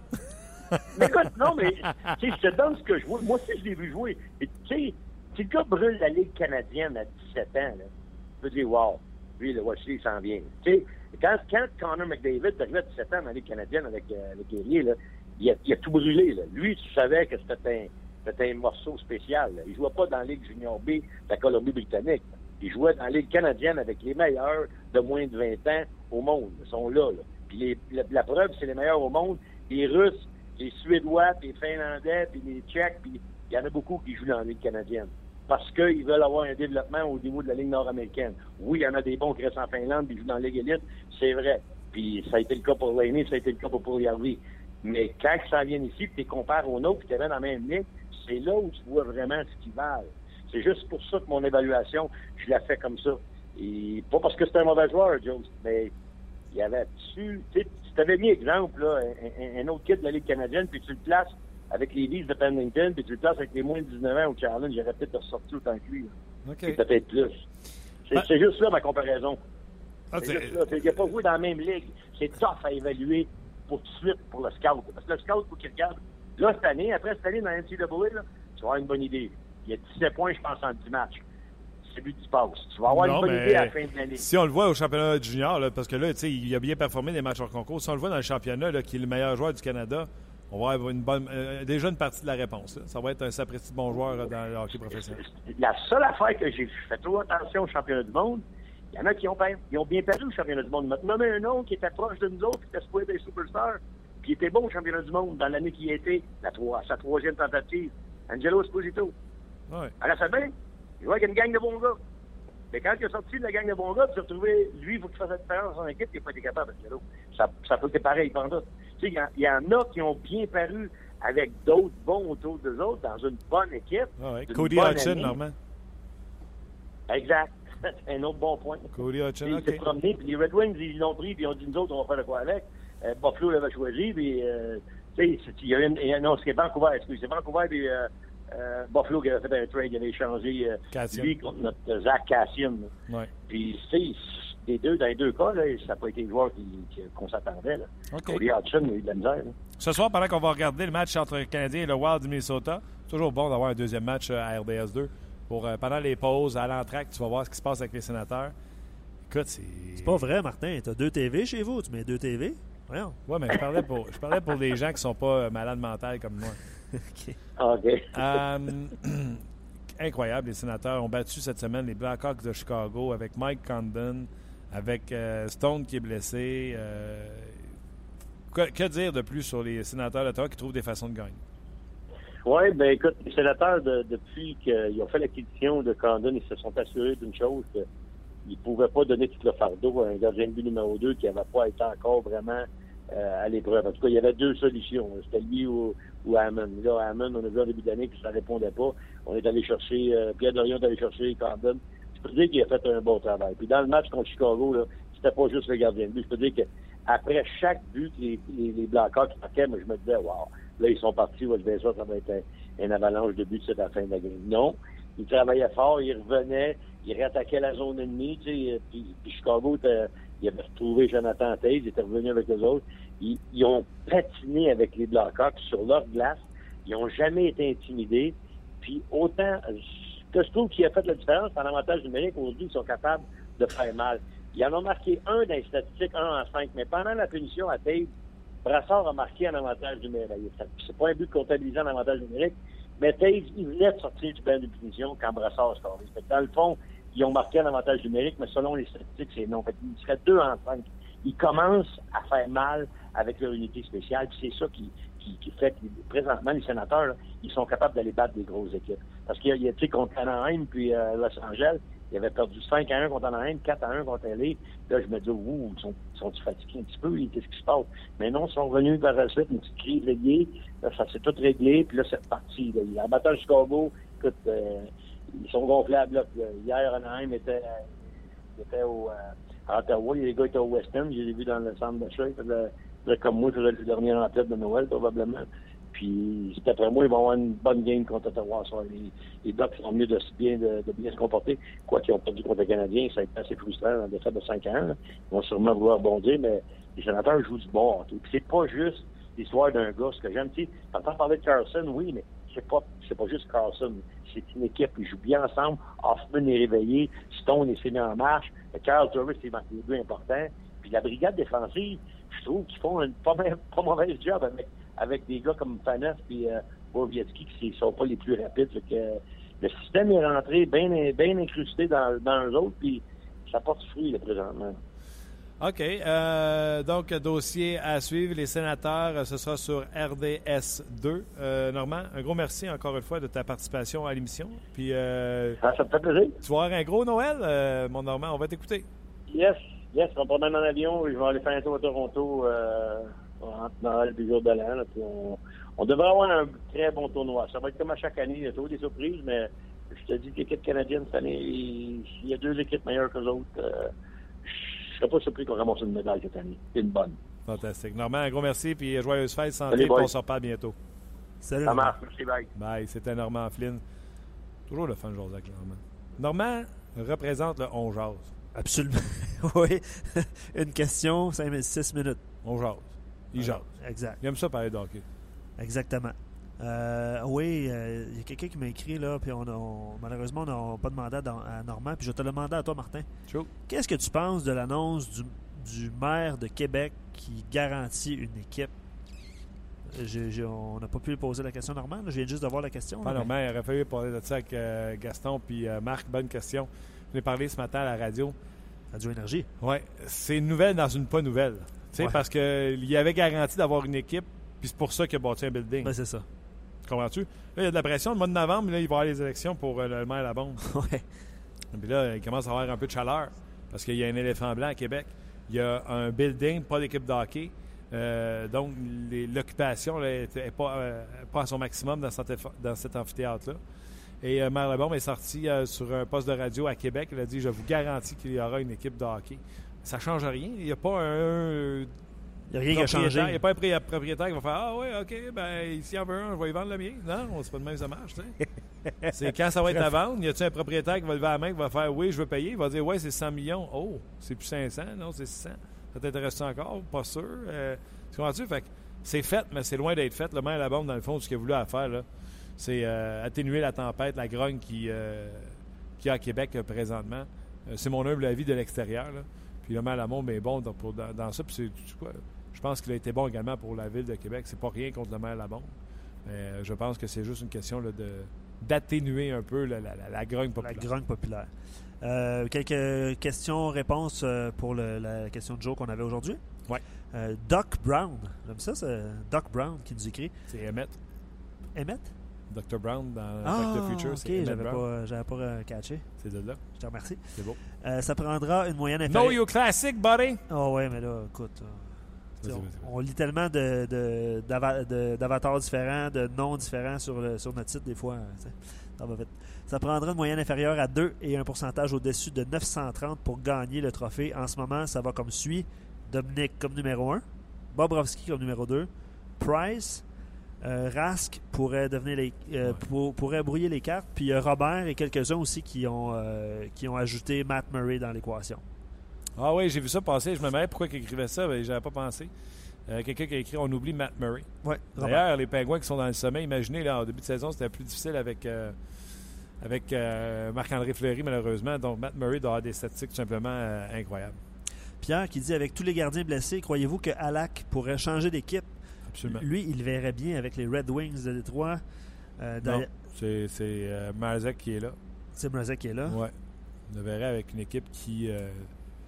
mais écoute, non, mais je te donne ce que je vois. Moi aussi, je l'ai vu jouer. Tu sais, si le gars brûle la Ligue canadienne à 17 ans, là, tu peux dire, wow, lui, le voici, il s'en vient. Tu sais, quand, quand Connor McDavid est arrivé à 17 ans dans la Ligue canadienne avec, euh, avec Guerrier, là, il a, il a tout brûlé. Là. Lui, tu savais que c'était un, un morceau spécial. Là. Il jouait pas dans la Ligue junior B de la Colombie-Britannique. Il jouait dans la Ligue canadienne avec les meilleurs de moins de 20 ans au monde. Ils sont là. là. Puis les, la, preuve, c'est les meilleurs au monde. Les Russes, les Suédois, puis les Finlandais, puis les Tchèques, puis il y en a beaucoup qui jouent dans la Ligue canadienne. Parce qu'ils veulent avoir un développement au niveau de la Ligue nord-américaine. Oui, il y en a des bons qui restent en Finlande, ils jouent dans la Ligue élite, c'est vrai. Puis ça a été le cas pour Laney, ça a été le cas pour Harvey. Mais quand ils s'en viennent ici, puis tu les compares aux nôtres, puis tu dans la même ligue, c'est là où tu vois vraiment ce qu'ils valent. C'est juste pour ça que mon évaluation, je la fais comme ça. Et pas parce que c'est un mauvais joueur, Joe, mais il y avait dessus. Tu t'avais mis exemple, là, un, un, autre kid de la Ligue canadienne, puis tu le places avec les Leafs de Pennington, puis tu le places avec les moins de 19 ans au Challenge, j'aurais peut-être ressorti autant que lui. Okay. Peut-être plus. C'est ah. juste là ma comparaison. Ah, c'est juste là. Il n'a pas joué dans la même ligue. C'est tough à évaluer pour tout de suite pour le scout. Parce que le scout, il faut qu'il regarde. Là, cette année, après cette année dans la NCAA, là, tu vas avoir une bonne idée. Il y a 17 points, je pense, en 10 matchs. C'est lui qui se passe. Tu vas avoir non, une bonne idée à la fin de l'année. Si on le voit au championnat junior, là, parce que là, tu sais, il a bien performé des matchs hors concours. Si on le voit dans le championnat, là, qui est le meilleur joueur du Canada, on va avoir une bonne, euh, déjà une partie de la réponse. Là. Ça va être un sapristi bon joueur là, dans le hockey professionnel. La seule affaire que j'ai fait trop attention au championnat du monde, il y en a qui ont, ils ont bien perdu au championnat du monde. Ils m'ont nommé un nom qui était proche de nous autres, qui était supposé des superstars, puis il était bon au championnat du monde dans l'année qui a été, la trois, sa troisième tentative. Angelo Esposito. Ouais. Elle a fait bien. Il jouait avec une gang de bons gars. Mais quand il est sorti de la gang de bons gars, tu as retrouvé, lui, il faut qu'il fasse la différence dans équipe, il n'a pas été capable, Angelo. Ça, ça peut être pareil pendant. Tu sais, il y, y, en a qui ont bien paru avec d'autres bons autour d'eux autres dans une bonne équipe. Ah ouais. Cody Hudson, Normand. Exact. Un autre bon point. Cody Il s'est promené, puis les Red Wings, ils l'ont pris, puis ils ont dit, nous autres, on va faire de quoi avec. Euh, Buffalo l'avait choisi, puis, euh, tu sais, il y a une, non, c'est Vancouver, excusez, c'est Vancouver, puis euh, euh, Buffalo qui avait fait un trade, il avait échangé lui contre notre Zach Cassian. Ouais. Puis, tu sais, des deux, dans les deux cas, là, ça n'a pas été le joueur qu'on qui, s'attendait. Okay. Cody Hudson a eu de la misère. Là. Ce soir, pendant qu'on va regarder le match entre le Canadien et le Wild du Minnesota, toujours bon d'avoir un deuxième match à RDS 2. Pour, euh, pendant les pauses, à l'entraque, tu vas voir ce qui se passe avec les sénateurs. Écoute, c'est. C'est pas vrai, Martin. Tu as deux TV chez vous. Tu mets deux TV. Voyons. Oui, mais je parlais pour, je parlais pour des gens qui sont pas malades mentales comme moi. [laughs] OK. OK. Um, [clears throat] incroyable, les sénateurs ont battu cette semaine les Blackhawks de Chicago avec Mike Condon, avec euh, Stone qui est blessé. Euh, que, que, dire de plus sur les sénateurs d'Ottawa qui trouvent des façons de gagner? Oui, ben écoute, les sénateurs, de, depuis qu'ils ont fait l'acquisition de Condon, ils se sont assurés d'une chose, qu'ils ne pouvaient pas donner tout le fardeau à un gardien de but numéro 2 qui n'avait pas été encore vraiment euh, à l'épreuve. En tout cas, il y avait deux solutions. C'était lui ou, ou Hammond. Là, Hammond, on a vu en début d'année que ça ne répondait pas. On est allé chercher, euh, Pierre Dorion est allé chercher Condon. Je peux dire qu'il a fait un bon travail. Puis dans le match contre Chicago, là, c'était pas juste le gardien de but. Je peux dire qu'après chaque but, les, les, les Blackhawks marquaient, moi, je me disais, wow, là, ils sont partis, ouais, je ça, ça va être un, avalanche de buts, c'est la fin de la game. Non. Ils travaillaient fort, ils revenaient, ils réattaquaient la zone ennemie, tu sais, puis, puis Chicago, il avait retrouvé Jonathan Taze, il était revenu avec les autres. ils, ils ont patiné avec les Blackhawks sur leur glace. Ils n'ont jamais été intimidés. Puis autant, que je trouve qui a fait la différence en avantage numérique, aujourd'hui, ils sont capables de faire mal. Ils en ont marqué un dans les statistiques, un en cinq, mais pendant la punition à Dave, Brassard a marqué un avantage numérique. C'est pas un but comptabilisé en avantage numérique, mais Taves, il de sortir du bain de punition quand Brassard a scoré. Dans le fond, ils ont marqué un avantage numérique, mais selon les statistiques, c'est non. Fait il serait deux en cinq. Ils commencent à faire mal avec leur unité spéciale, c'est ça qui, qui, qui fait que présentement, les sénateurs, là, ils sont capables d'aller battre des grosses équipes. Parce qu'il y a, tu sais, contre Anaheim puis euh, Los Angeles, ils avaient perdu 5 à 1 contre Anaheim, 4 à 1 contre LA. Là, je me dis, ouh, ils sont, ils sont fatigués un petit peu, qu'est-ce qui se passe? Mais non, ils sont revenus par la suite, une petite crise réglée. Là, ça s'est tout réglé, puis là, c'est reparti. Là. Bataille de Chicago, écoute, euh, ils sont gonflés à bloc. Hier, Anaheim était, euh, était au, euh, à Ottawa. Les gars étaient au West End. Je les ai vus dans le centre d'achat. Là, comme moi, je le dernier en tête de Noël, probablement. Puis, d'après moi, ils vont avoir une bonne game contre Ottawa. Ça. Les, les Ducks sont mieux de bien, de, bien se comporter. Quoi qu'ils ont perdu contre les Canadiens, ça a été assez frustrant dans la défaite de 5 à 1. Là. Ils vont sûrement vouloir bondir, mais les sénateurs jouent du bon. Puis c'est pas juste l'histoire d'un gars. Ce que j'aime, tu t'entends parler de Carlson, oui, mais c'est pas, c'est pas juste Carlson. C'est une équipe. Ils jouent bien ensemble. Hoffman est réveillé. Stone est mis en marche. Carl Torres, c'est les deux importants. Puis la brigade défensive, je trouve qu'ils font une pas, pas mauvais job avec, avec des gars comme Faneuf et euh, qui ne sont pas les plus rapides. Fait que, le système est rentré bien, bien incrusté dans, dans eux autres, puis ça porte fruit là, présentement. OK. Euh, donc, dossier à suivre. Les sénateurs, ce sera sur RDS 2. Euh, Normand, un gros merci encore une fois de ta participation à l'émission. Puis, euh, ah, ça me fait plaisir. Tu vas avoir un gros Noël, euh, mon Normand. On va t'écouter. Yes, yes. On va prendre en avion. Je vais aller faire un tour à Toronto euh, entre Noël et le jour de l'an. On, on devrait avoir un très bon tournoi. Ça va être comme à chaque année. Il y a toujours des surprises, mais je te dis que l'équipe canadienne cette année, il y a deux équipes meilleures que les autres. Euh, je serais pas surpris qu'on ramasse une médaille cette année. C'est une bonne. Fantastique. Normand, un gros merci, puis joyeuse fête, santé, puis on se reparle bientôt. Salut. Ça marche. Merci, bye. Bye. C'était Normand Flynn. Toujours le fun de avec Normand. Normand représente le on jase. Absolument. [laughs] oui. Une question, 6 minutes. On jase. Il jase. Exact. Il aime ça parler de hockey. Exactement. Euh, oui, il euh, y a quelqu'un qui m'a écrit, là, puis on, on malheureusement, on n'a pas demandé à, à, Normand, puis je te le demandais à toi, Martin. Qu'est-ce que tu penses de l'annonce du, du, maire de Québec qui garantit une équipe? J ai, on n'a pas pu lui poser la question Normand, je viens juste de voir la question. Pas Normand, il aurait fallu parler de ça avec euh, Gaston puis euh, Marc. Bonne question. Je l'ai parlé ce matin à la radio. Radio Énergie. Oui, c'est une nouvelle dans une pas nouvelle. Ouais. Parce qu'il y avait garanti d'avoir une équipe, puis c'est pour ça qu'il a bâti un building. Ben, c'est ça. Comprends-tu? Là, il y a de la pression. Le mois de novembre, là, il va y avoir les élections pour euh, le maire à la bombe. ouais. Puis là, il commence à avoir un peu de chaleur parce qu'il y a un éléphant blanc à Québec. Il y a un building, pas d'équipe de hockey. Euh, donc, l'occupation n'est pas, euh, pas à son maximum dans cet, dans cet amphithéâtre-là. Et euh, Maire Lebombe est sorti sur un poste de radio à Québec. Il a dit Je vous garantis qu'il y aura une équipe de hockey. Ça ne change rien. Il n'y a pas un. Il n'y a rien qui a changé. Il n'y a pas un propriétaire qui va faire Ah oui, OK, ben s'il y en veut un, je vais y vendre le mien. Non, c'est pas de même ça marche. [laughs] c'est quand ça va être à vendre, y a-t-il un propriétaire qui va lever la main, qui va faire Oui, je veux payer. Il va dire Ouais, c'est 100 millions. Oh, c'est plus 500. Non, c'est 600. Ça t'intéresse encore? Pas sûr. Euh, tu comprends-tu? Fait c'est fait, mais c'est loin d'être fait. Le maire à la bombe, dans le fond, ce qu'il a voulu faire, là, c'est euh, atténuer la tempête, la grogne qui, euh, qui y a à Québec euh, présentement. c'est mon humble avis de l'extérieur. Puis le maire Lamont est bon dans, pour, dans, dans ça. Puis c'est quoi? Je pense qu'il a été bon également pour la ville de Québec. C'est pas rien contre le maire Lamont. Mais je pense que c'est juste une question là, de d'atténuer un peu la, la, la, grogne populaire. La grogne populaire. Euh, quelques questions-réponses pour le, la question de jour qu'on avait aujourd'hui? Oui. Euh, Doc Brown. J'aime ça, c'est Doc Brown qui nous écrit. C'est Emmett. Emmett? Dr. Brown dans ah, Back to the Future. OK, j'avais pas, j'avais pas euh, catché. C'est de là. Je te remercie. C'est beau. Euh, ça prendra une moyenne inférieure. Know your classic, buddy! Oh ouais, mais là, écoute... On, on, lit tellement de, de, d'avatars différents, de noms différents sur, le, sur notre site des fois. Ça, va vite. ça prendra une moyenne inférieure à 2 et un pourcentage au-dessus de 930 pour gagner le trophée. En ce moment, ça va comme suit. Dominic comme numéro 1, Bobrovski comme numéro 2, Price, euh, Rask pourrait devenir les, euh, pour, pourrait brouiller les cartes, puis euh, Robert et quelques-uns aussi qui ont, euh, qui ont ajouté Matt Murray dans l'équation. Ah oui, j'ai vu ça passer. Je me demandais pourquoi il écrivait ça, mais j'avais pas pensé. Quelqu'un qui a écrit On oublie Matt Murray. Ouais. D'ailleurs, les Pingouins qui sont dans le sommet, imaginez, là, en début de saison, c'était plus difficile avec, avec Marc-André Fleury, malheureusement. Donc, Matt Murray doit avoir des statistiques tout simplement incroyables. Pierre qui dit avec tous les gardiens blessés, croyez-vous que Alak pourrait changer d'équipe? Absolument. Lui, il verrait bien avec les Red Wings de Détroit. Euh, Non, c'est c'est, euh, Marzek qui est là. C'est Mrazek qui est là. Ouais. On le verrait avec une équipe qui. euh,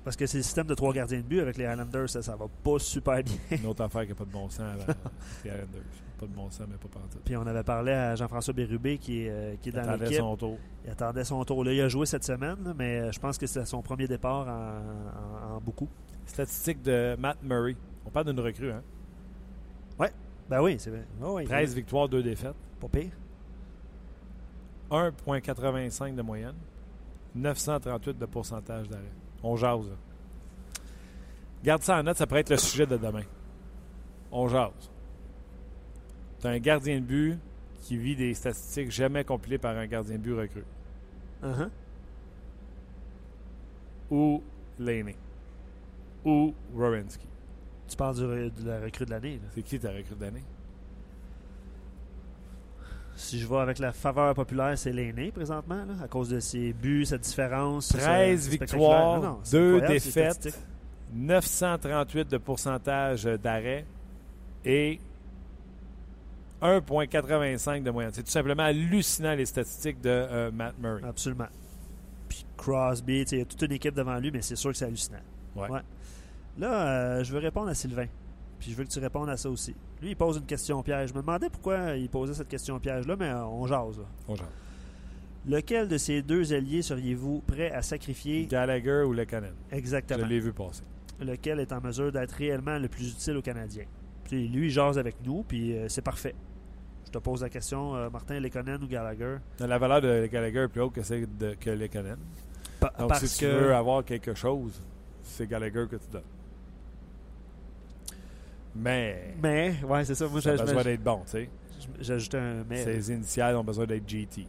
Parce que c'est le système de trois gardiens de but avec les Highlanders, ça, ça va pas super bien. [laughs] une autre affaire qui n'a pas de bon sens avec [laughs] les Islanders. Pas de bon sens, mais pas partout. Puis on avait parlé à Jean-François Bérubé qui est, euh, qui est Il dans attendait l'équipe. son tour. Il attendait son tour. Là, il a joué cette semaine, mais je pense que c'était son premier départ en, en- en beaucoup. Statistique de Matt Murray. On parle d'une recrue, hein? Ben oui, c'est vrai. Oh, oui, 13 victoires, 2 défaites. Pas pire. 1,85 de moyenne. 938 de pourcentage d'arrêt. On jase. là. Garde ça en note, ça pourrait être le sujet de demain. On jase. Tu un gardien de but qui vit des statistiques jamais compilées par un gardien de but recru. Uh-huh. Ou Laney. Ou Rowensky. Tu parles du de la recrue de l'année. C'est qui ta recrue d'année? Si je vais avec la faveur populaire, c'est l'aîné présentement, là, à cause de ses buts, sa différence. 13 c'est spectaculaire. victoires, Non, non, c'est deux incroyable, ces défaites. statistiques. 938 de pourcentage d'arrêt et 1,85 de moyenne. C'est tout simplement hallucinant les statistiques de euh, Matt Murray. Absolument. Puis Crosby, il y a toute une équipe devant lui, mais c'est sûr que c'est hallucinant. Ouais. Là, euh, je veux répondre à Sylvain. Puis je veux que tu répondes à ça aussi. Lui, il pose une question piège. Je me demandais pourquoi il posait cette question piège-là, mais euh, on jase. là. On jase. Lequel de ces deux alliés seriez-vous prêt à sacrifier? Gallagher ou. Je exactement? l'ai vu passer. Lequel est en mesure d'être réellement le plus utile aux Canadiens? Puis lui, il jase avec nous, puis euh, c'est parfait. Je te pose la question, euh, Martin, Lekonen ou Gallagher? La valeur de Gallagher est plus haute que celle de que Lekanen. Pa- Donc, si tu que... veux avoir quelque chose, c'est Gallagher que tu donnes. Mais, Mais, ouais, c'est ça. Moi, ça a besoin d'être bon, tu sais. j'ai ajouté un mais. Ses initiales ont besoin d'être GT.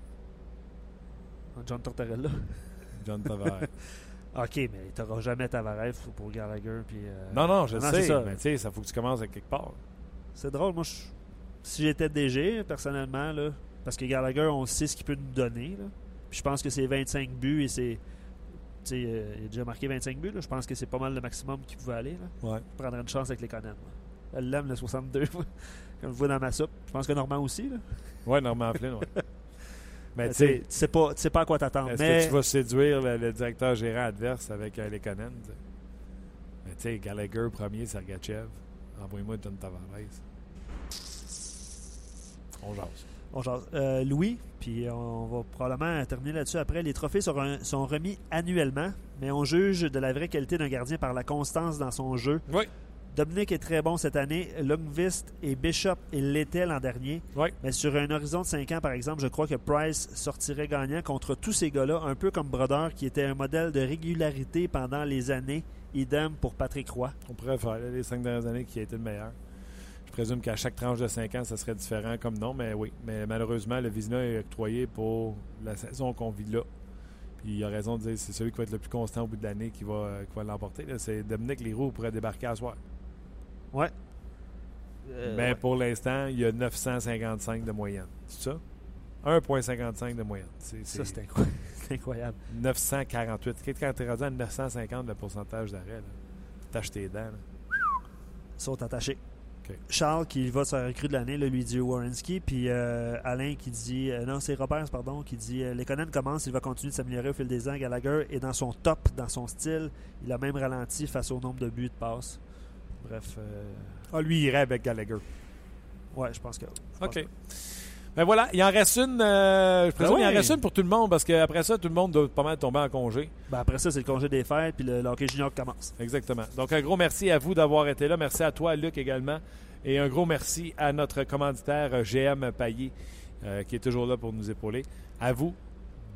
John Tortorella. [laughs] John Tavares. [laughs] OK, mais tu n'auras jamais Tavares pour Gallagher. Puis, euh, non, non, je non, le c'est sais. ça. Mais tu sais, ça faut que tu commences à quelque part. C'est drôle. Moi, je- si j'étais DG, personnellement, là, parce que Gallagher, on sait ce qu'il peut nous donner. Là. Puis je pense que c'est 25 buts et c'est. Tu sais, euh, il a déjà marqué 25 buts. Là. Je pense que c'est pas mal le maximum qu'il pouvait aller. Là. Ouais. Je prendrais une chance avec les Conan. Elle l'aime, le 62. [laughs] Comme je vois dans ma soupe. Je pense que Normand aussi. Là. Ouais, Normand Flynn, ouais. [laughs] Mais tu sais, tu sais pas, tu sais pas à quoi t'attendre. est-ce Mais que tu vas séduire le, le directeur gérant adverse avec euh, les Conan? tu sais? Mais tu sais, Gallagher premier, Sergachev. Envoie-moi John Tavares. On jase. On jase. Euh, Louis, puis on va probablement terminer là-dessus après. Les trophées sont, un- sont remis annuellement, mais on juge de la vraie qualité d'un gardien par la constance dans son jeu. Oui. Dominique est très bon cette année. Lundqvist et Bishop, il l'était l'an dernier. Oui. Mais sur un horizon de 5 ans, par exemple, je crois que Price sortirait gagnant contre tous ces gars-là, un peu comme Brodeur, qui était un modèle de régularité pendant les années. Idem pour Patrick Roy. On pourrait faire les cinq dernières années qui a été le meilleur. Je présume qu'à chaque tranche de 5 ans, ça serait différent comme nom, mais oui. Mais malheureusement, le Vizina est octroyé pour la saison qu'on vit là. Puis il a raison de dire que c'est celui qui va être le plus constant au bout de l'année qui va, euh, qui va l'emporter. C'est Dominique Leroux pourrait débarquer à soir. Ouais. Euh, Mais ouais. pour l'instant, il y a 955 de moyenne. C'est ça? 1,55 de moyenne. C'est, Ça, c'est [laughs] incroyable. Incroyable. 948. Quand tu es rendu à 950 de pourcentage d'arrêt, là, tâche tes dents. là. sont attachés. OK. Charles qui va sur la recrue de l'année, là, lui dit Warrenski, puis euh, Alain qui dit euh, non c'est Robert pardon qui dit euh, Conan commence, il va continuer de s'améliorer au fil des ans. Gallagher est dans son top, dans son style, il a même ralenti face au nombre de buts de passes. Bref, euh, Ah, lui, il irait avec Gallagher. ouais, je pense que. je pense OK. Ben voilà, il en reste une. euh, je présume Ben qu'il en reste une pour tout le monde parce qu'après ça, tout le monde doit pas mal tomber en congé. Ben, après ça, c'est le congé des fêtes, puis le, le hockey junior commence. Exactement. Donc, un gros merci à vous d'avoir été là. Merci à toi, Luc, également. Et un gros merci à notre commanditaire euh, GM Payet, euh, qui est toujours là pour nous épauler. À vous,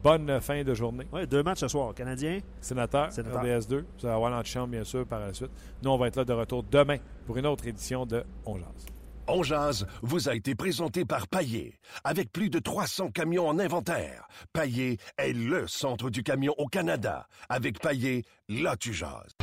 bonne fin de journée. Ouais, deux matchs ce soir. Canadien, Sénateur, Sénateur. RDS2. Vous allez avoir l'antichambre, bien sûr, par la suite. Nous, on va être là de retour demain pour une autre édition de On Jase. On jase vous a été présenté par Paillé. Avec plus de 300 camions en inventaire, Paillé est le centre du camion au Canada. Avec Paillé, là tu jases.